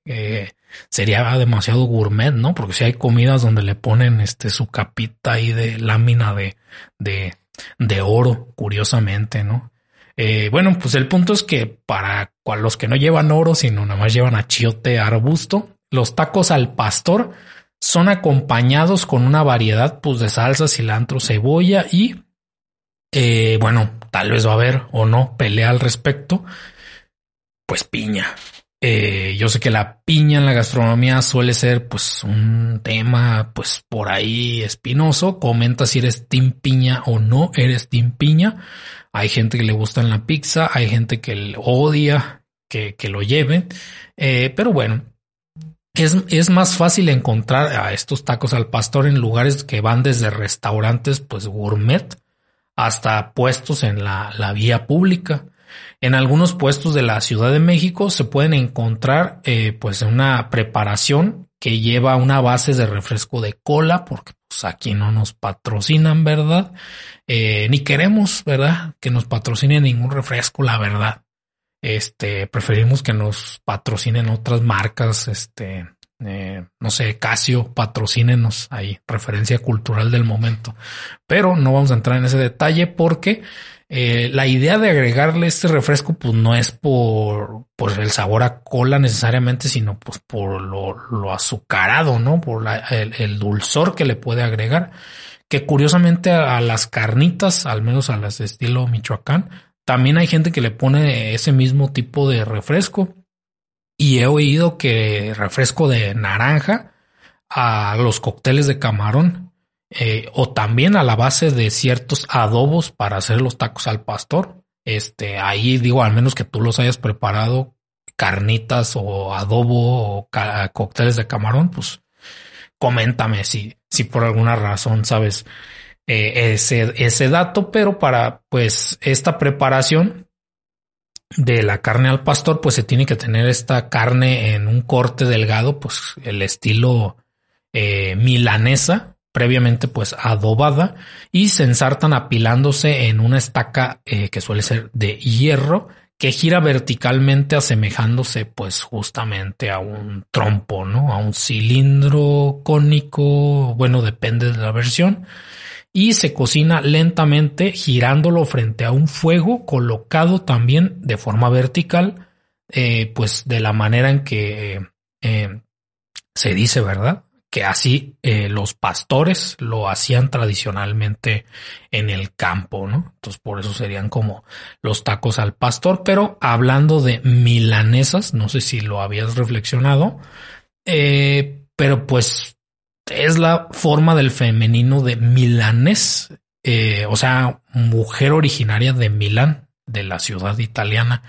sería demasiado gourmet, ¿no? Porque si hay comidas donde le ponen este su capita ahí de lámina de, de, de oro, curiosamente, ¿no? Eh, bueno, pues el punto es que para los que no llevan oro, sino nada más llevan achiote arbusto, los tacos al pastor son acompañados con una variedad pues, de salsa, cilantro, cebolla y eh, bueno, tal vez va a haber o no pelea al respecto, pues piña. Eh, yo sé que la piña en la gastronomía suele ser pues un tema pues por ahí espinoso. Comenta si eres team piña o no eres team piña. Hay gente que le gusta en la pizza, hay gente que odia que, que lo lleven. Eh, pero bueno, es, más fácil encontrar a estos tacos al pastor en lugares que van desde restaurantes pues gourmet hasta puestos en la, la vía pública. En algunos puestos de la Ciudad de México se pueden encontrar eh, pues una preparación que lleva una base de refresco de cola, porque pues aquí no nos patrocinan, ¿verdad? Eh, ni queremos, ¿verdad? Que nos patrocine ningún refresco, la verdad. Este, preferimos que nos patrocinen otras marcas, este, eh, no sé, Casio, patrocínenos ahí, referencia cultural del momento. Pero no vamos a entrar en ese detalle porque eh, la idea de agregarle este refresco, pues no es por, por el sabor a cola necesariamente, sino pues por lo, lo azucarado, ¿no? Por el, el, dulzor que le puede agregar que curiosamente a, las carnitas, al menos a las de estilo Michoacán, también hay gente que le pone ese mismo tipo de refresco. Y he oído que refresco de naranja a los cócteles de camarón eh, o también a la base de ciertos adobos para hacer los tacos al pastor. Este, ahí digo, al menos que tú los hayas preparado, carnitas o adobo o cócteles de camarón, pues coméntame si, si por alguna razón sabes eh, ese, ese dato, pero para pues esta preparación de la carne al pastor, pues se tiene que tener esta carne en un corte delgado, pues el estilo eh, milanesa, previamente pues adobada y se ensartan apilándose en una estaca eh, que suele ser de hierro que gira verticalmente asemejándose pues justamente a un trompo, ¿no? A un cilindro cónico, bueno, depende de la versión, y se cocina lentamente girándolo frente a un fuego colocado también de forma vertical, eh, pues de la manera en que eh, se dice, ¿verdad? Que así eh, los pastores lo hacían tradicionalmente en el campo, ¿no? Entonces por eso serían como los tacos al pastor, pero hablando de milanesas, no sé si lo habías reflexionado, eh, pero pues es la forma del femenino de milanés, eh, o sea, mujer originaria de Milán, de la ciudad italiana,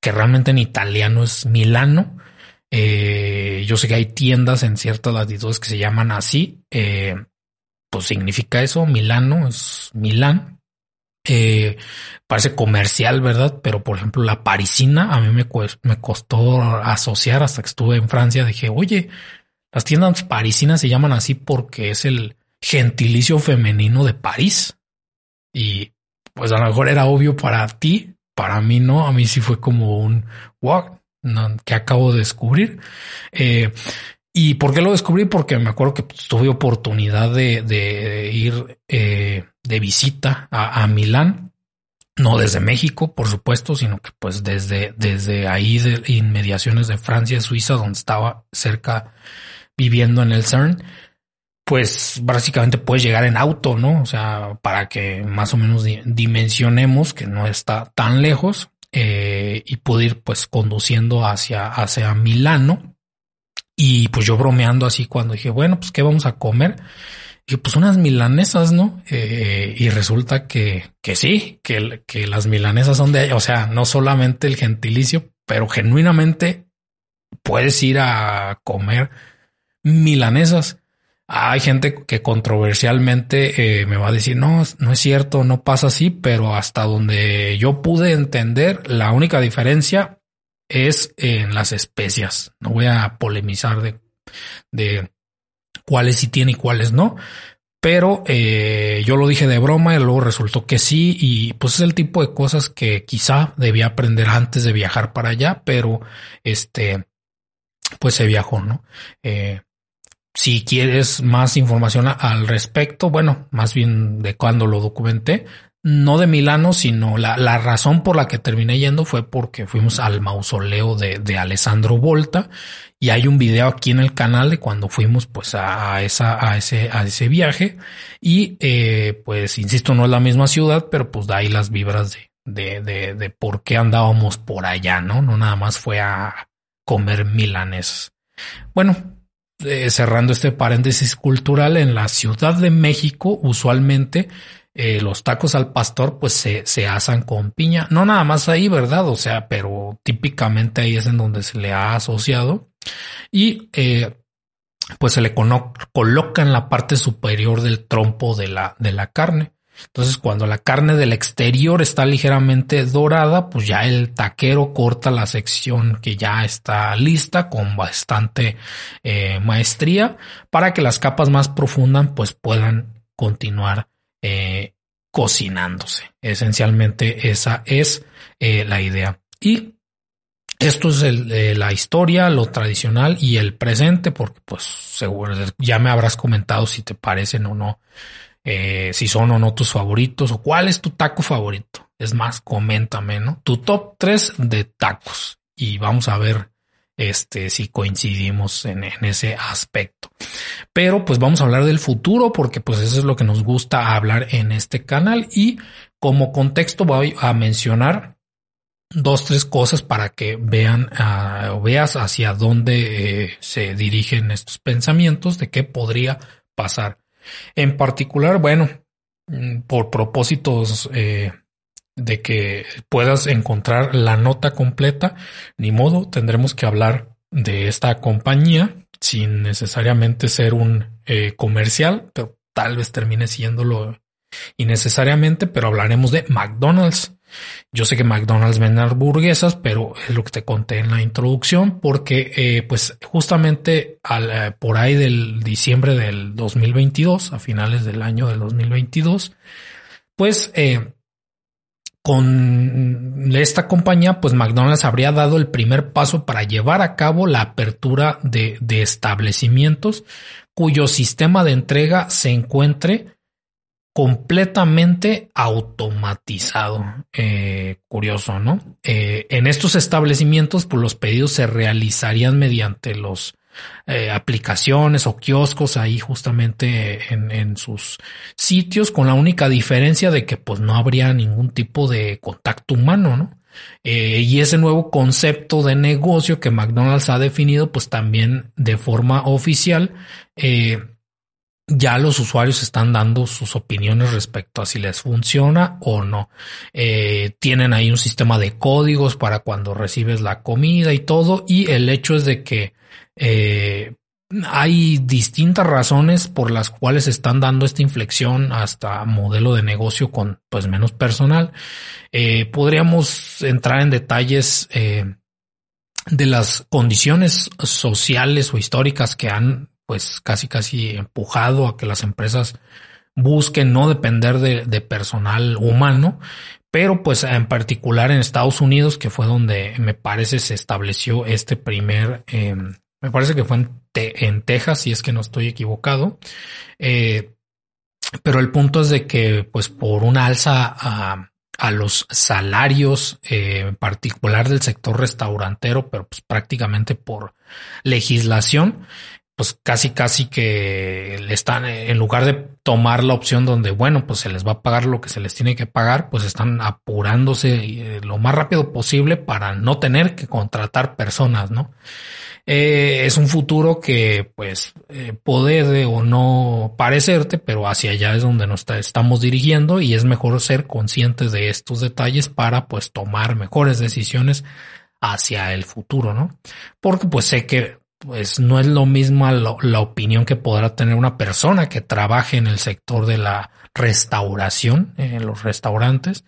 que realmente en italiano es Milano, eh, yo sé que hay tiendas en ciertas latitudes que se llaman así. Eh, pues significa eso. Milano es Milán. Eh, parece comercial, ¿verdad? Pero por ejemplo, la parisina a mí me, me costó asociar hasta que estuve en Francia. Dije, oye, las tiendas parisinas se llaman así porque es el gentilicio femenino de París. Y pues a lo mejor era obvio para ti, para mí no. A mí sí fue como un wow que acabo de descubrir. Eh, ¿Y por qué lo descubrí? Porque me acuerdo que pues, tuve oportunidad de, ir eh, de visita a, Milán, no desde México, por supuesto, sino que pues desde, desde ahí de inmediaciones de Francia, Suiza, donde estaba cerca viviendo en el CERN, pues básicamente puedes llegar en auto, ¿no? O sea, para que más o menos dimensionemos que no está tan lejos. Eh, y pude ir pues conduciendo hacia, hacia Milano. Y pues yo bromeando así cuando dije, bueno, pues qué vamos a comer. Y pues unas milanesas, ¿no? Eh, y resulta que, que sí, que, que las milanesas son de allá. O sea, no solamente el gentilicio, pero genuinamente puedes ir a comer milanesas. Hay gente que controversialmente eh, me va a decir, no, no es cierto, no pasa así, pero hasta donde yo pude entender, la única diferencia es en las especias. No voy a polemizar de, de cuáles sí tiene y cuáles no, pero eh, yo lo dije de broma y luego resultó que sí y pues es el tipo de cosas que quizá debía aprender antes de viajar para allá, pero este pues se viajó, ¿no? Eh, si quieres más información al respecto, bueno, más bien de cuando lo documenté, no de Milano, sino la, la, razón por la que terminé yendo fue porque fuimos al mausoleo de, de, Alessandro Volta y hay un video aquí en el canal de cuando fuimos pues a, esa, a ese, a ese viaje y eh, pues insisto, no es la misma ciudad, pero pues da ahí las vibras de, de, de, de por qué andábamos por allá, ¿no? No nada más fue a comer milanes. Bueno, eh, cerrando este paréntesis cultural, en la Ciudad de México usualmente eh, los tacos al pastor pues se, se asan con piña. No nada más ahí, ¿verdad? O sea, pero típicamente ahí es en donde se le ha asociado. Y eh, pues se le coloca en la parte superior del trompo de la, de la carne. Entonces, cuando la carne del exterior está ligeramente dorada, pues ya el taquero corta la sección que ya está lista con bastante eh, maestría para que las capas más profundas pues puedan continuar eh, cocinándose. Esencialmente esa es eh, la idea. Y esto es la historia, lo tradicional y el presente, porque pues seguro ya me habrás comentado si te parecen o no eh, si son o no tus favoritos o cuál es tu taco favorito. Es más, coméntame, ¿no? Tu top 3 de tacos y vamos a ver este, si coincidimos en, ese aspecto. Pero pues vamos a hablar del futuro porque pues eso es lo que nos gusta hablar en este canal y como contexto voy a mencionar dos, tres cosas para que vean uh, veas hacia dónde eh, se dirigen estos pensamientos de qué podría pasar. En particular, bueno, mm, por propósitos eh, de que puedas encontrar la nota completa, ni modo, tendremos que hablar de esta compañía sin necesariamente ser un eh, comercial, pero tal vez termine siéndolo innecesariamente, pero hablaremos de McDonald's. Yo sé que McDonald's vende hamburguesas, pero es lo que te conté en la introducción, porque eh, pues justamente al, eh, por ahí del diciembre del 2022, a finales del año del 2022, pues eh, con esta compañía, pues McDonald's habría dado el primer paso para llevar a cabo la apertura de, de establecimientos cuyo sistema de entrega se encuentre completamente automatizado. Eh, curioso, ¿no? Eh, en estos establecimientos, pues los pedidos se realizarían mediante los eh, aplicaciones o kioscos ahí justamente en, en, sus sitios, con la única diferencia de que pues no habría ningún tipo de contacto humano, ¿no? y ese nuevo concepto de negocio que McDonald's ha definido, pues también de forma oficial, ya los usuarios están dando sus opiniones respecto a si les funciona o no. Eh, tienen ahí un sistema de códigos para cuando recibes la comida y todo. Y el hecho es de que eh, hay distintas razones por las cuales están dando esta inflexión hasta modelo de negocio con pues menos personal. Eh, podríamos entrar en detalles de las condiciones sociales o históricas que han pues casi casi empujado a que las empresas busquen no depender de, personal humano, pero pues en particular en Estados Unidos, que fue donde me parece se estableció este primer, em, me parece que fue en, en, Texas, si es que no estoy equivocado, eh, pero el punto es de que pues por una alza a, a los salarios, eh, en particular del sector restaurantero, pero pues prácticamente por legislación, pues casi casi que están en lugar de tomar la opción donde bueno pues se les va a pagar lo que se les tiene que pagar pues están apurándose eh, lo más rápido posible para no tener que contratar personas no eh, es un futuro que pues eh, puede o no parecerte pero hacia allá es donde nos estamos dirigiendo y es mejor ser conscientes de estos detalles para pues tomar mejores decisiones hacia el futuro, ¿no? Porque pues sé que pues no es lo mismo la opinión que podrá tener una persona que trabaje en el sector de la restauración, en los restaurantes,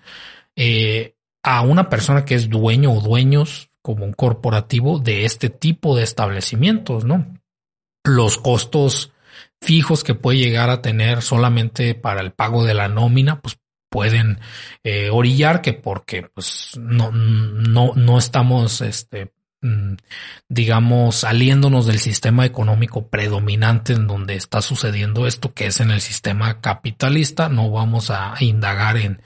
eh, a una persona que es dueño o dueños como un corporativo de este tipo de establecimientos, ¿no? Los costos fijos que puede llegar a tener solamente para el pago de la nómina, pues pueden eh, orillar que porque pues no, no, no estamos este, digamos, saliéndonos del sistema económico predominante en donde está sucediendo esto, que es en el sistema capitalista. No vamos a indagar en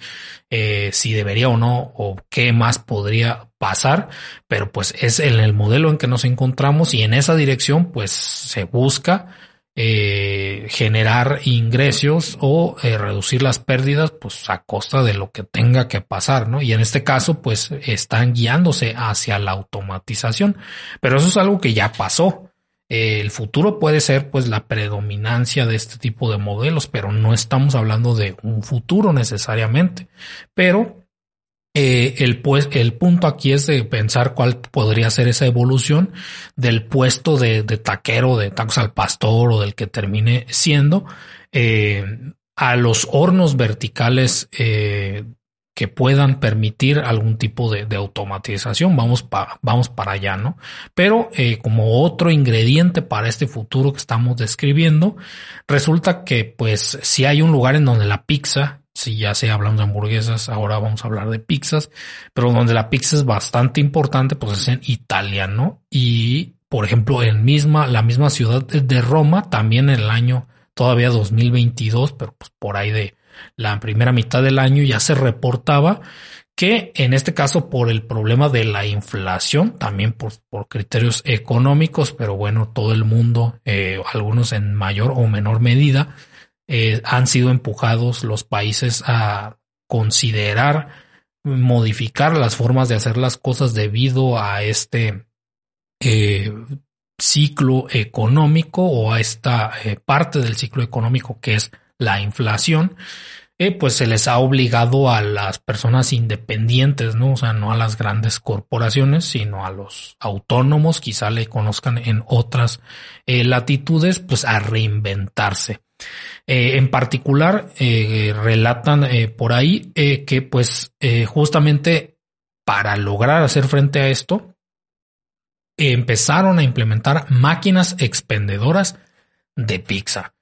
eh, si debería o no o qué más podría pasar, pero pues es en el modelo en que nos encontramos y en esa dirección pues se busca eh, generar ingresos o eh, reducir las pérdidas pues a costa de lo que tenga que pasar, ¿no? Y en este caso pues están guiándose hacia la automatización, pero eso es algo que ya pasó. el futuro puede ser pues la predominancia de este tipo de modelos, pero no estamos hablando de un futuro necesariamente, pero eh, el, pues, el punto aquí es de pensar cuál podría ser esa evolución del puesto de, taquero, de tacos al pastor o del que termine siendo eh, a los hornos verticales eh, que puedan permitir algún tipo de, automatización. Vamos, para vamos para allá, ¿no? Pero como otro ingrediente para este futuro que estamos describiendo, resulta que pues si hay un lugar en donde la pizza si ya se hablamos de hamburguesas, ahora vamos a hablar de pizzas, pero donde la pizza es bastante importante, pues es en Italia, ¿no? Y, por ejemplo, en misma, la misma ciudad de Roma, también en el año todavía 2022, pero pues por ahí de la primera mitad del año ya se reportaba que en este caso por el problema de la inflación, también por, criterios económicos, pero bueno, todo el mundo, eh, algunos en mayor o menor medida, eh, han sido empujados los países a considerar modificar las formas de hacer las cosas debido a este eh, ciclo económico o a esta parte del ciclo económico que es la inflación eh, pues se les ha obligado a las personas independientes, ¿no? O sea, no a las grandes corporaciones, sino a los autónomos, quizá le conozcan en otras eh, latitudes, pues a reinventarse. Eh, en particular, relatan por ahí que pues justamente para lograr hacer frente a esto, empezaron a implementar máquinas expendedoras de pizza.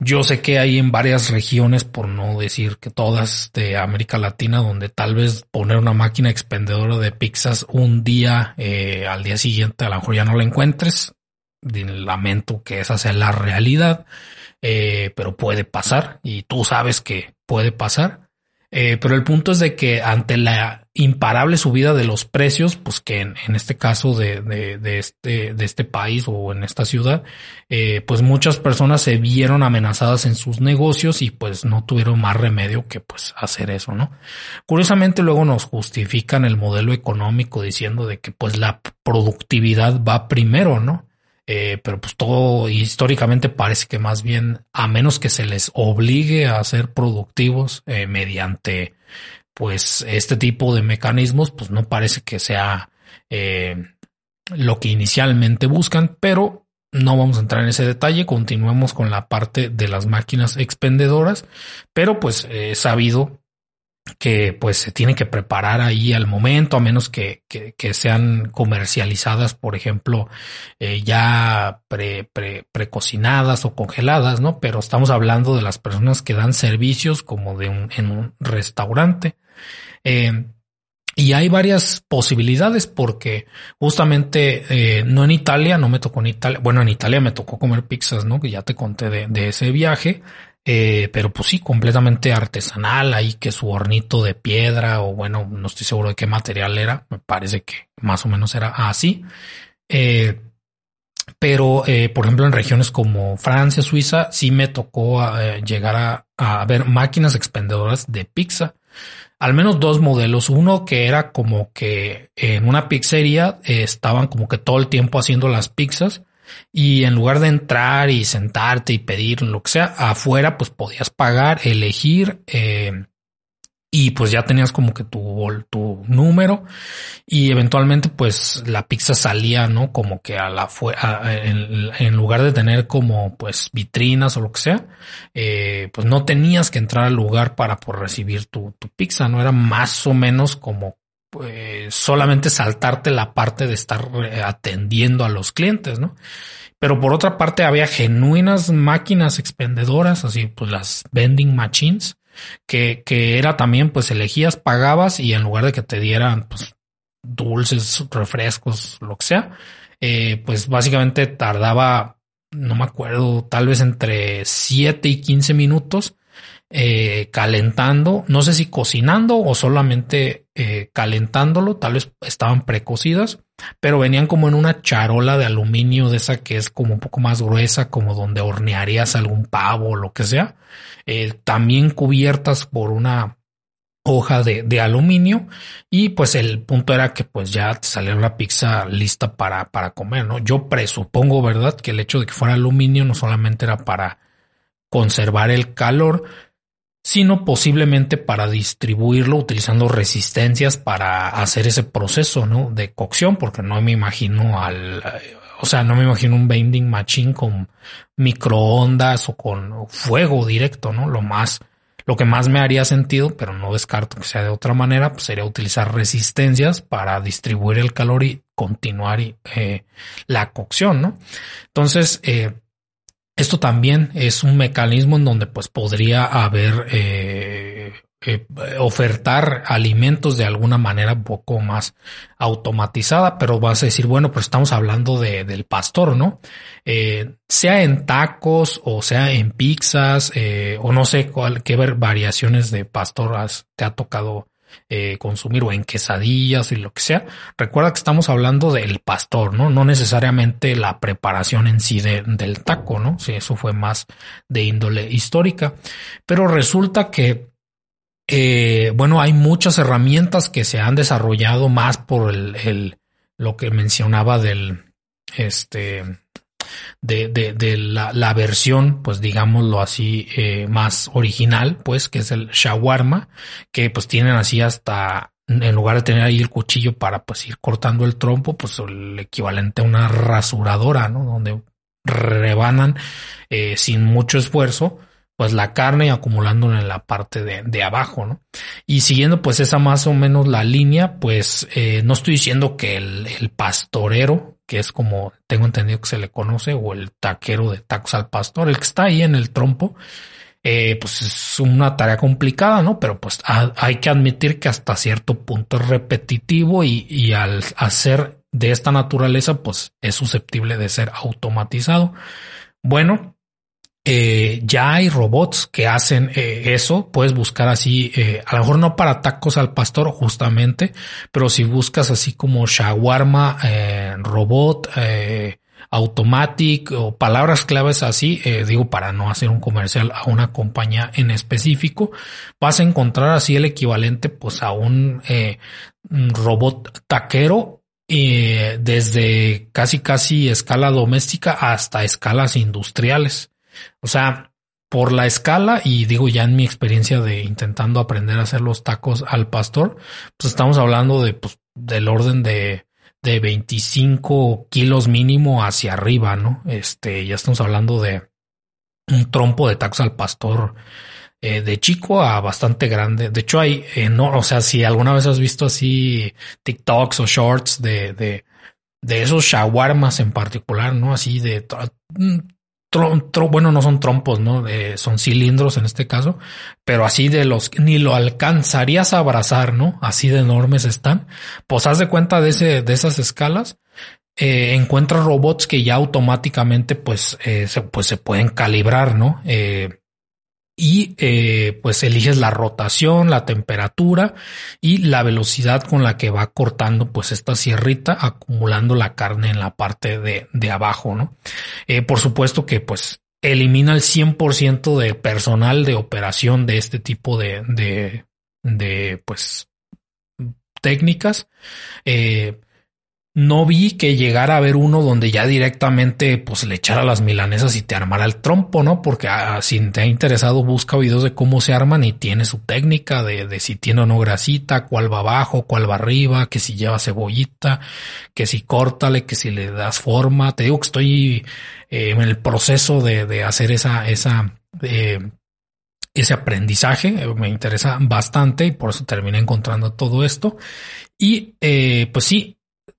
Yo sé que hay en varias regiones, por no decir que todas de América Latina, donde tal vez poner una máquina expendedora de pizzas un día, eh, al día siguiente a lo mejor ya no la encuentres. Lamento que esa sea la realidad, eh, pero puede pasar y tú sabes que puede pasar. Eh, pero el punto es de que ante la imparable subida de los precios, pues que en, este caso de, de, este, de este país o en esta ciudad, eh, pues muchas personas se vieron amenazadas en sus negocios y pues no tuvieron más remedio que pues hacer eso, ¿no? Curiosamente luego nos justifican el modelo económico diciendo de que pues la productividad va primero, ¿no? Eh, pero pues todo históricamente parece que más bien, a menos que se les obligue a ser productivos eh, mediante pues este tipo de mecanismos, pues no parece que sea eh, lo que inicialmente buscan, pero no vamos a entrar en ese detalle, continuemos con la parte de las máquinas expendedoras, pero pues sabido que pues se tiene que preparar ahí al momento, a menos que, que, sean comercializadas, por ejemplo, eh, ya pre, pre, precocinadas o congeladas, ¿no? Pero estamos hablando de las personas que dan servicios como de un, en un restaurante. Eh, y hay varias posibilidades porque justamente eh, no en Italia, no me tocó en Italia, bueno, en Italia me tocó comer pizzas, ¿no? Que ya te conté de, de ese viaje, eh, pero pues sí, completamente artesanal, ahí que su hornito de piedra o bueno, no estoy seguro de qué material era, me parece que más o menos era así. Eh, pero, eh, por ejemplo, en regiones como Francia, Suiza, sí me tocó llegar a, ver máquinas expendedoras de pizza. Al menos dos modelos. Uno que era como que en una pizzería estaban como que todo el tiempo haciendo las pizzas y en lugar de entrar y sentarte y pedir lo que sea, afuera pues podías pagar, elegir eh, y pues ya tenías como que tu, tu número y eventualmente pues la pizza salía, ¿no? Como que a la en, en, lugar de tener como pues vitrinas o lo que sea, eh, pues no tenías que entrar al lugar para por recibir tu, tu pizza, ¿no? Era más o menos como pues solamente saltarte la parte de estar eh, atendiendo a los clientes, ¿no? Pero por otra parte había genuinas máquinas expendedoras, así pues las vending machines, que, que era también pues elegías, pagabas y en lugar de que te dieran pues dulces, refrescos, lo que sea, eh, pues básicamente tardaba, no me acuerdo, tal vez entre 7 y 15 minutos eh, calentando, no sé si cocinando o solamente eh, calentándolo, tal vez estaban precocidas, pero venían como en una charola de aluminio de esa que es como un poco más gruesa, como donde hornearías algún pavo o lo que sea, eh, también cubiertas por una hoja de, de, aluminio y pues el punto era que pues ya te saliera la pizza lista para, para comer, ¿no? Yo presupongo, ¿verdad? Que el hecho de que fuera aluminio no solamente era para conservar el calor, sino posiblemente para distribuirlo utilizando resistencias para hacer ese proceso ¿no? de cocción, porque no me imagino al, o sea, no me imagino un vending machine con microondas o con fuego directo, ¿no? Lo más, lo que más me haría sentido, pero no descarto que sea de otra manera, pues sería utilizar resistencias para distribuir el calor y continuar eh, la cocción, ¿no? Entonces, eh, esto también es un mecanismo en donde pues podría haber eh, eh, ofertar alimentos de alguna manera un poco más automatizada, pero vas a decir, bueno, pues estamos hablando de, del pastor, ¿no? Eh, sea en tacos o sea en pizzas eh, o no sé cuál, qué variaciones de pastor te ha tocado consumir o en quesadillas y lo que sea. Recuerda que estamos hablando del pastor, ¿no? No necesariamente la preparación en sí del taco, ¿no? Si eso fue más de índole histórica. Pero resulta que eh, bueno, hay muchas herramientas que se han desarrollado más por el, lo que mencionaba del, este, de, de, la, versión, pues digámoslo así, eh, más original, pues, que es el shawarma, que pues tienen así hasta, en lugar de tener ahí el cuchillo para pues ir cortando el trompo, pues el equivalente a una rasuradora, ¿no? Donde rebanan eh, sin mucho esfuerzo pues la carne acumulándola en la parte de, de, abajo, ¿no? Y siguiendo pues esa más o menos la línea, pues eh, no estoy diciendo que el, el, pastorero, que es como tengo entendido que se le conoce, o el taquero de tacos al pastor, el que está ahí en el trompo, eh, pues es una tarea complicada, ¿no? Pero pues hay que admitir que hasta cierto punto es repetitivo y, y al hacer de esta naturaleza, pues es susceptible de ser automatizado. Bueno, eh, ya hay robots que hacen eh, eso. Puedes buscar así, eh, a lo mejor no para tacos al pastor justamente, pero si buscas así como shawarma, robot, automatic o palabras claves así, digo para no hacer un comercial a una compañía en específico, vas a encontrar así el equivalente pues a un robot taquero desde casi casi escala doméstica hasta escalas industriales. O sea, por la escala y digo ya en mi experiencia de intentando aprender a hacer los tacos al pastor, pues estamos hablando de pues, del orden de de 25 kilos mínimo hacia arriba, ¿no? Este, ya estamos hablando de un trompo de tacos al pastor eh, de chico a bastante grande. De hecho, hay, eh, no, o sea, si alguna vez has visto así TikToks o shorts de, de, de esos shawarmas en particular, ¿no? Así de bueno, no son trompos, ¿no? son cilindros en este caso, pero así de los ni lo alcanzarías a abrazar, ¿no? Así de enormes están. Pues haz de cuenta de ese, de esas escalas. Eh, encuentras robots que ya automáticamente pues, eh, se, pues se pueden calibrar, ¿no? Eh, y eh, pues eliges la rotación, la temperatura y la velocidad con la que va cortando pues esta sierrita acumulando la carne en la parte de, de abajo, ¿no? Eh, por supuesto que pues elimina el 100% de personal de operación de este tipo de, de, de pues técnicas. Eh, no vi que llegara a haber uno donde ya directamente pues le echara las milanesas y te armara el trompo, ¿no? Porque ah, si te ha interesado busca videos de cómo se arman y tiene su técnica de, de, si tiene o no grasita, cuál va abajo, cuál va arriba, que si lleva cebollita, que si córtale, que si le das forma. Te digo que estoy eh, en el proceso de, de hacer esa, esa, eh, ese aprendizaje me interesa bastante y por eso terminé encontrando todo esto. Y eh, pues sí,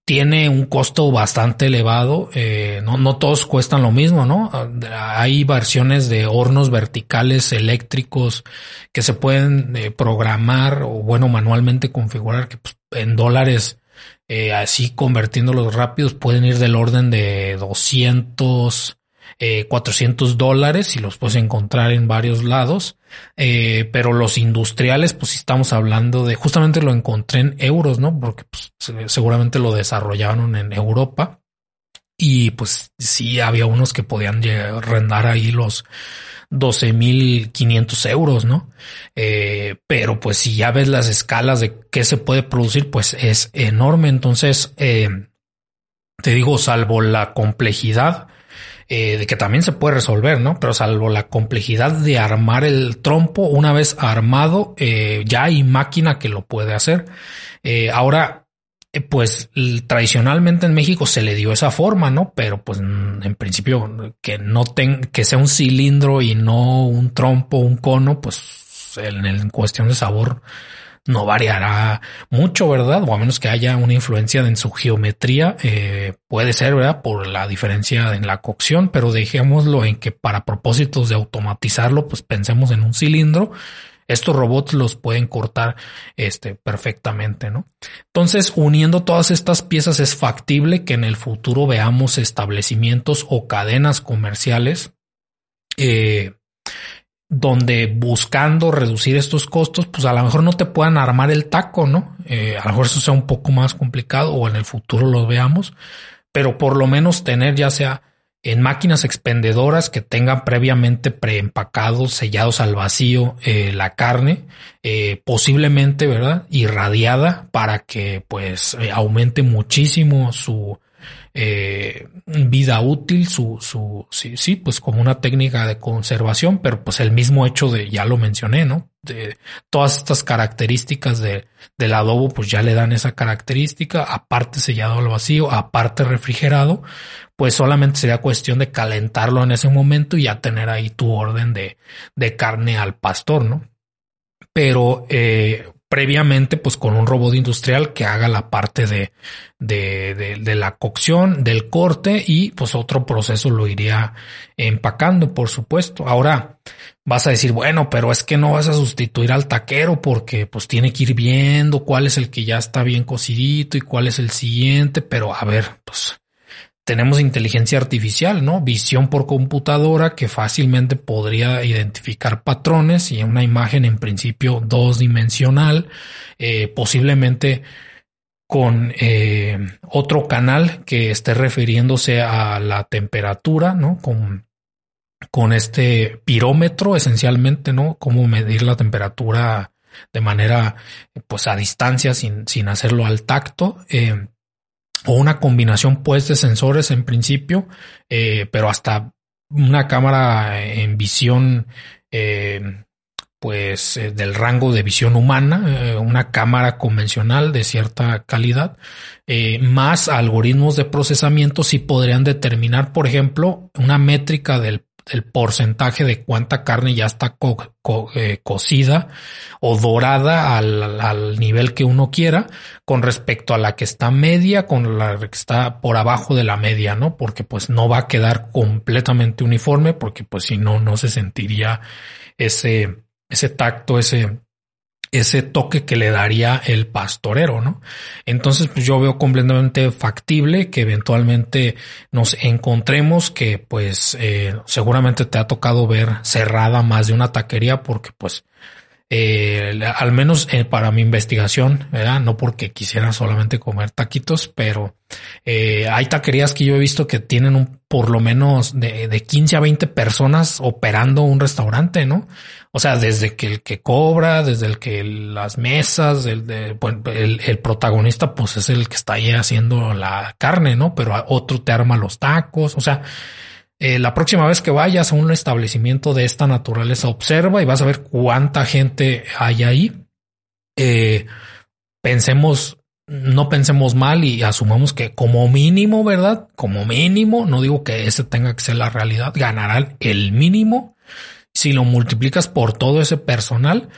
tiene un costo bastante elevado. Eh, no, no todos cuestan lo mismo, ¿no? Hay versiones de hornos verticales eléctricos que se pueden eh, programar o, bueno, manualmente configurar que pues, en dólares, eh, así convirtiéndolos rápidos, pueden ir del orden de 200, 400 dólares y los puedes encontrar en varios lados. Eh, pero los industriales, pues estamos hablando de, justamente lo encontré en euros, ¿no? Porque pues, seguramente lo desarrollaron en Europa y pues sí había unos que podían rendar ahí los 12.500 euros, ¿no? Eh, pero pues si ya ves las escalas de qué se puede producir, pues es enorme. Entonces, eh, te digo, salvo la complejidad, eh, de que también se puede resolver, ¿no? Pero salvo la complejidad de armar el trompo, una vez armado, eh, ya hay máquina que lo puede hacer. Eh, ahora, pues tradicionalmente en México se le dio esa forma, ¿no? Pero pues en principio que no ten, que sea un cilindro y no un trompo, un cono, pues en cuestión de sabor no variará mucho, ¿verdad? O a menos que haya una influencia en su geometría, eh, puede ser, ¿verdad? Por la diferencia en la cocción, pero dejémoslo en que para propósitos de automatizarlo, pues pensemos en un cilindro estos robots los pueden cortar este, perfectamente, ¿no? Entonces, uniendo todas estas piezas es factible que en el futuro veamos establecimientos o cadenas comerciales eh, donde buscando reducir estos costos, pues a lo mejor no te puedan armar el taco, ¿no? Eh, a lo mejor eso sea un poco más complicado o en el futuro lo veamos, pero por lo menos tener ya sea en máquinas expendedoras que tengan previamente preempacados, sellados al vacío eh, la carne, eh, posiblemente, ¿verdad? Irradiada para que pues aumente muchísimo su, eh, vida útil, su, su, sí, sí, pues como una técnica de conservación, pero pues el mismo hecho de, ya lo mencioné, ¿no? De todas estas características de, del adobo, pues ya le dan esa característica, aparte sellado al vacío, aparte refrigerado, pues solamente sería cuestión de calentarlo en ese momento y ya tener ahí tu orden de, de carne al pastor, ¿no? Pero eh, previamente pues con un robot industrial que haga la parte de, de, de, la cocción, del corte y pues otro proceso lo iría empacando, por supuesto. Ahora vas a decir, bueno, pero es que no vas a sustituir al taquero porque pues tiene que ir viendo cuál es el que ya está bien cocidito y cuál es el siguiente, pero a ver, pues tenemos inteligencia artificial, ¿no? Visión por computadora que fácilmente podría identificar patrones y una imagen en principio dos dimensional, eh, posiblemente con eh, otro canal que esté refiriéndose a la temperatura, ¿no? Con, con este pirómetro esencialmente, ¿no? Cómo medir la temperatura de manera, pues a distancia sin, sin hacerlo al tacto. Eh, o una combinación pues de sensores en principio, eh, pero hasta una cámara en visión eh, pues eh, del rango de visión humana, una cámara convencional de cierta calidad, más algoritmos de procesamiento si podrían determinar, por ejemplo, una métrica del el porcentaje de cuánta carne ya está eh, cocida o dorada al, al, nivel que uno quiera con respecto a la que está media, con la que está por abajo de la media, ¿no? Porque pues no va a quedar completamente uniforme porque pues si no, no se sentiría ese, ese tacto, ese, ese toque que le daría el pastorero, ¿no? Entonces, pues yo veo completamente factible que eventualmente nos encontremos que, pues, eh, seguramente te ha tocado ver cerrada más de una taquería porque, pues, eh, al menos eh, para mi investigación, ¿verdad? no porque quisiera solamente comer taquitos, pero eh, hay taquerías que yo he visto que tienen un, por lo menos de, de 15 a 20 personas operando un restaurante, ¿no? O sea, desde que el que cobra, desde el que las mesas, el, de, el, el, protagonista, pues es el que está ahí haciendo la carne, ¿no? Pero otro te arma los tacos. O sea, eh, la próxima vez que vayas a un establecimiento de esta naturaleza, observa y vas a ver cuánta gente hay ahí. Eh, pensemos, no pensemos mal y asumamos que como mínimo, ¿verdad? Como mínimo, no digo que ese tenga que ser la realidad, ganarán el mínimo si lo multiplicas por todo ese personal,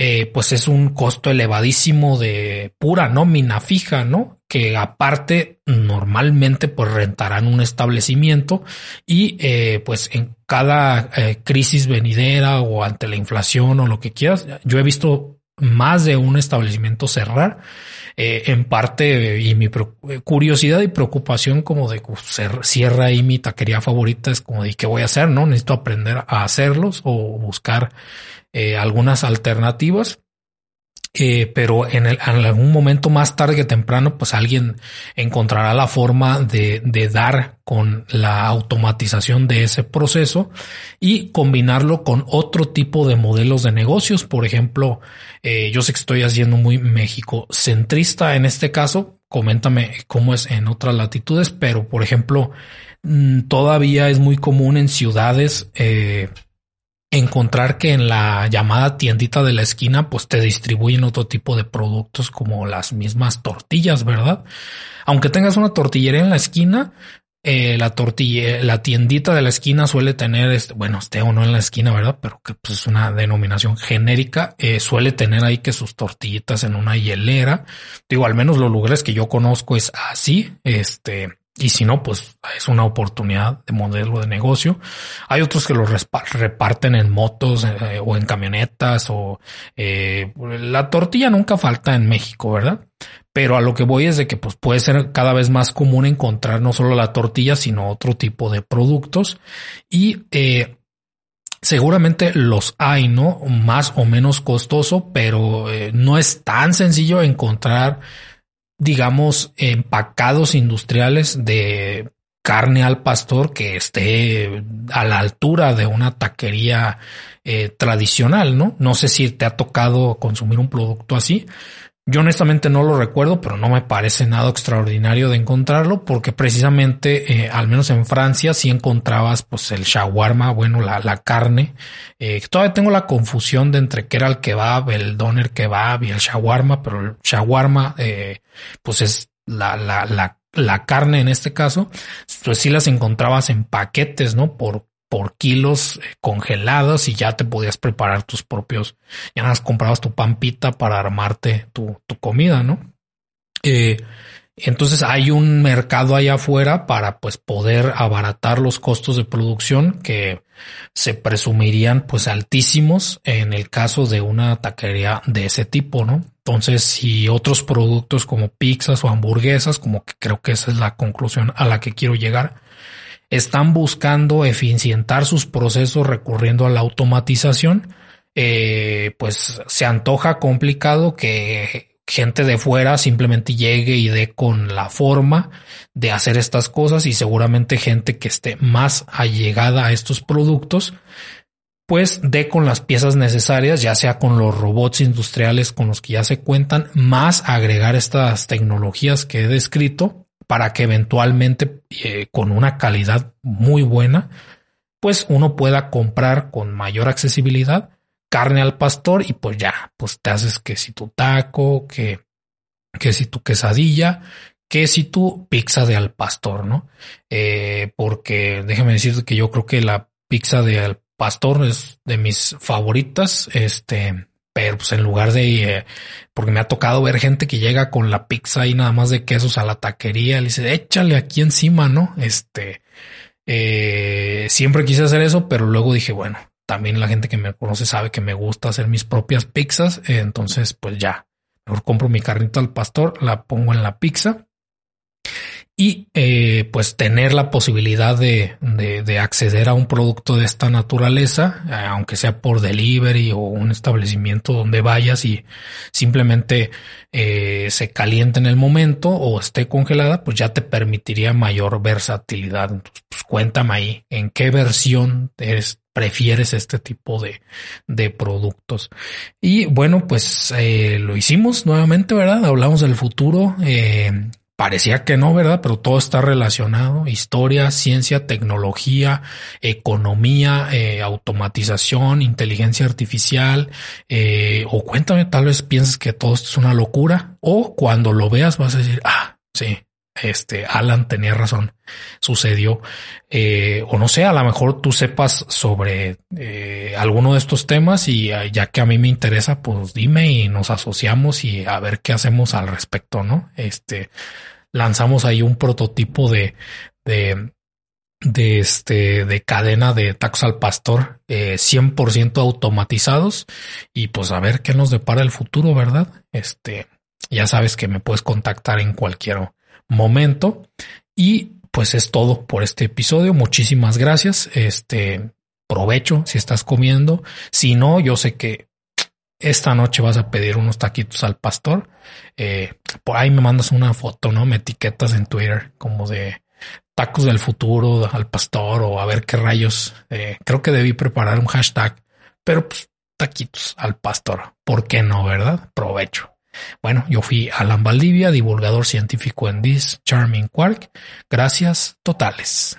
eh, pues es un costo elevadísimo de pura nómina fija, ¿no? Que aparte normalmente pues rentarán un establecimiento y eh, pues en cada eh, crisis venidera o ante la inflación o lo que quieras, yo he visto más de un establecimiento cerrar en parte y mi curiosidad y preocupación como de cierra ahí mi taquería favorita es como de qué voy a hacer, ¿no? Necesito aprender a hacerlos o buscar eh, algunas alternativas. Eh, pero en, el, algún momento más tarde que temprano, pues alguien encontrará la forma de, dar con la automatización de ese proceso y combinarlo con otro tipo de modelos de negocios. Por ejemplo, eh, yo sé que estoy haciendo muy México centrista en este caso. Coméntame cómo es en otras latitudes, pero por ejemplo, mm, todavía es muy común en ciudades encontrar que en la llamada tiendita de la esquina pues te distribuyen otro tipo de productos como las mismas tortillas, ¿verdad? Aunque tengas una tortillería en la esquina, eh, la tortilla, la tiendita de la esquina suele tener, este, bueno, esté o no en la esquina, ¿verdad? Pero que pues, es una denominación genérica, eh, suele tener ahí que sus tortillitas en una hielera. Digo, al menos los lugares que yo conozco es así, este, y si no, pues es una oportunidad de modelo de negocio. Hay otros que lo reparten en motos eh, o en camionetas o eh, la tortilla nunca falta en México, ¿verdad? Pero a lo que voy es de que pues puede ser cada vez más común encontrar no solo la tortilla, sino otro tipo de productos y eh, Seguramente los hay, ¿no? Más o menos costoso, pero no es tan sencillo encontrar digamos, empacados industriales de carne al pastor que esté a la altura de una taquería eh, tradicional, ¿no? No sé si te ha tocado consumir un producto así, yo honestamente no lo recuerdo, pero no me parece nada extraordinario de encontrarlo porque precisamente, eh, al menos en Francia, sí encontrabas pues el shawarma, bueno, la, la carne. Eh, todavía tengo la confusión de entre qué era el kebab, el doner kebab y el shawarma, pero el shawarma eh, pues es la, la, la, la carne en este caso. Pues sí las encontrabas en paquetes, ¿no? Por por kilos eh, congelados y ya te podías preparar tus propios, ya nada más comprabas tu pampita para armarte tu, tu comida, ¿no? Eh, entonces hay un mercado allá afuera para pues poder abaratar los costos de producción que se presumirían pues altísimos en el caso de una taquería de ese tipo, ¿no? Entonces, si otros productos como pizzas o hamburguesas, como que creo que esa es la conclusión a la que quiero llegar, están buscando eficientar sus procesos recurriendo a la automatización, eh, pues se antoja complicado que gente de fuera simplemente llegue y dé con la forma de hacer estas cosas y seguramente gente que esté más allegada a estos productos pues dé con las piezas necesarias, ya sea con los robots industriales con los que ya se cuentan, más agregar estas tecnologías que he descrito para que eventualmente eh, con una calidad muy buena, pues uno pueda comprar con mayor accesibilidad carne al pastor y pues ya, pues te haces que si tu taco, que, que si tu quesadilla, que si tu pizza de al pastor, ¿no? Eh, porque déjame decirte que yo creo que la pizza de al pastor es de mis favoritas. Este, pero pues en lugar de, eh, porque me ha tocado ver gente que llega con la pizza y nada más de quesos a la taquería, le dice, échale aquí encima, ¿no? Este, eh, siempre quise hacer eso, pero luego dije, bueno, también la gente que me conoce sabe que me gusta hacer mis propias pizzas, entonces pues ya, mejor compro mi carnita al pastor, la pongo en la pizza y eh, pues tener la posibilidad de, de, acceder a un producto de esta naturaleza, eh, aunque sea por delivery o un establecimiento donde vayas y simplemente eh, se caliente en el momento o esté congelada, pues ya te permitiría mayor versatilidad. Entonces, pues cuéntame ahí en qué versión prefieres este tipo de, de productos. Y bueno, pues lo hicimos nuevamente, ¿verdad? Hablamos del futuro. Parecía que no, ¿verdad? Pero todo está relacionado. Historia, ciencia, tecnología, economía, eh, automatización, inteligencia artificial. Eh, o cuéntame, tal vez pienses que todo esto es una locura. O cuando lo veas vas a decir, ah, sí, este Alan tenía razón, sucedió. Eh, o no sé, a lo mejor tú sepas sobre alguno de estos temas y ya que a mí me interesa, pues dime y nos asociamos y a ver qué hacemos al respecto, ¿no? Este, lanzamos ahí un prototipo de, de, de este, de cadena de tacos al pastor, eh, 100% automatizados y pues a ver qué nos depara el futuro, ¿verdad? Este, ya sabes que me puedes contactar en cualquier momento y pues es todo por este episodio. Muchísimas gracias. Este, provecho si estás comiendo. Si no, yo sé que esta noche vas a pedir unos taquitos al pastor. Eh, por ahí me mandas una foto, ¿no? Me etiquetas en Twitter como de tacos del futuro al pastor o a ver qué rayos. Eh, creo que debí preparar un hashtag, pero pues taquitos al pastor. ¿Por qué no, verdad? Provecho. Bueno, yo fui Alan Valdivia, divulgador científico en This Charming Quark. Gracias totales.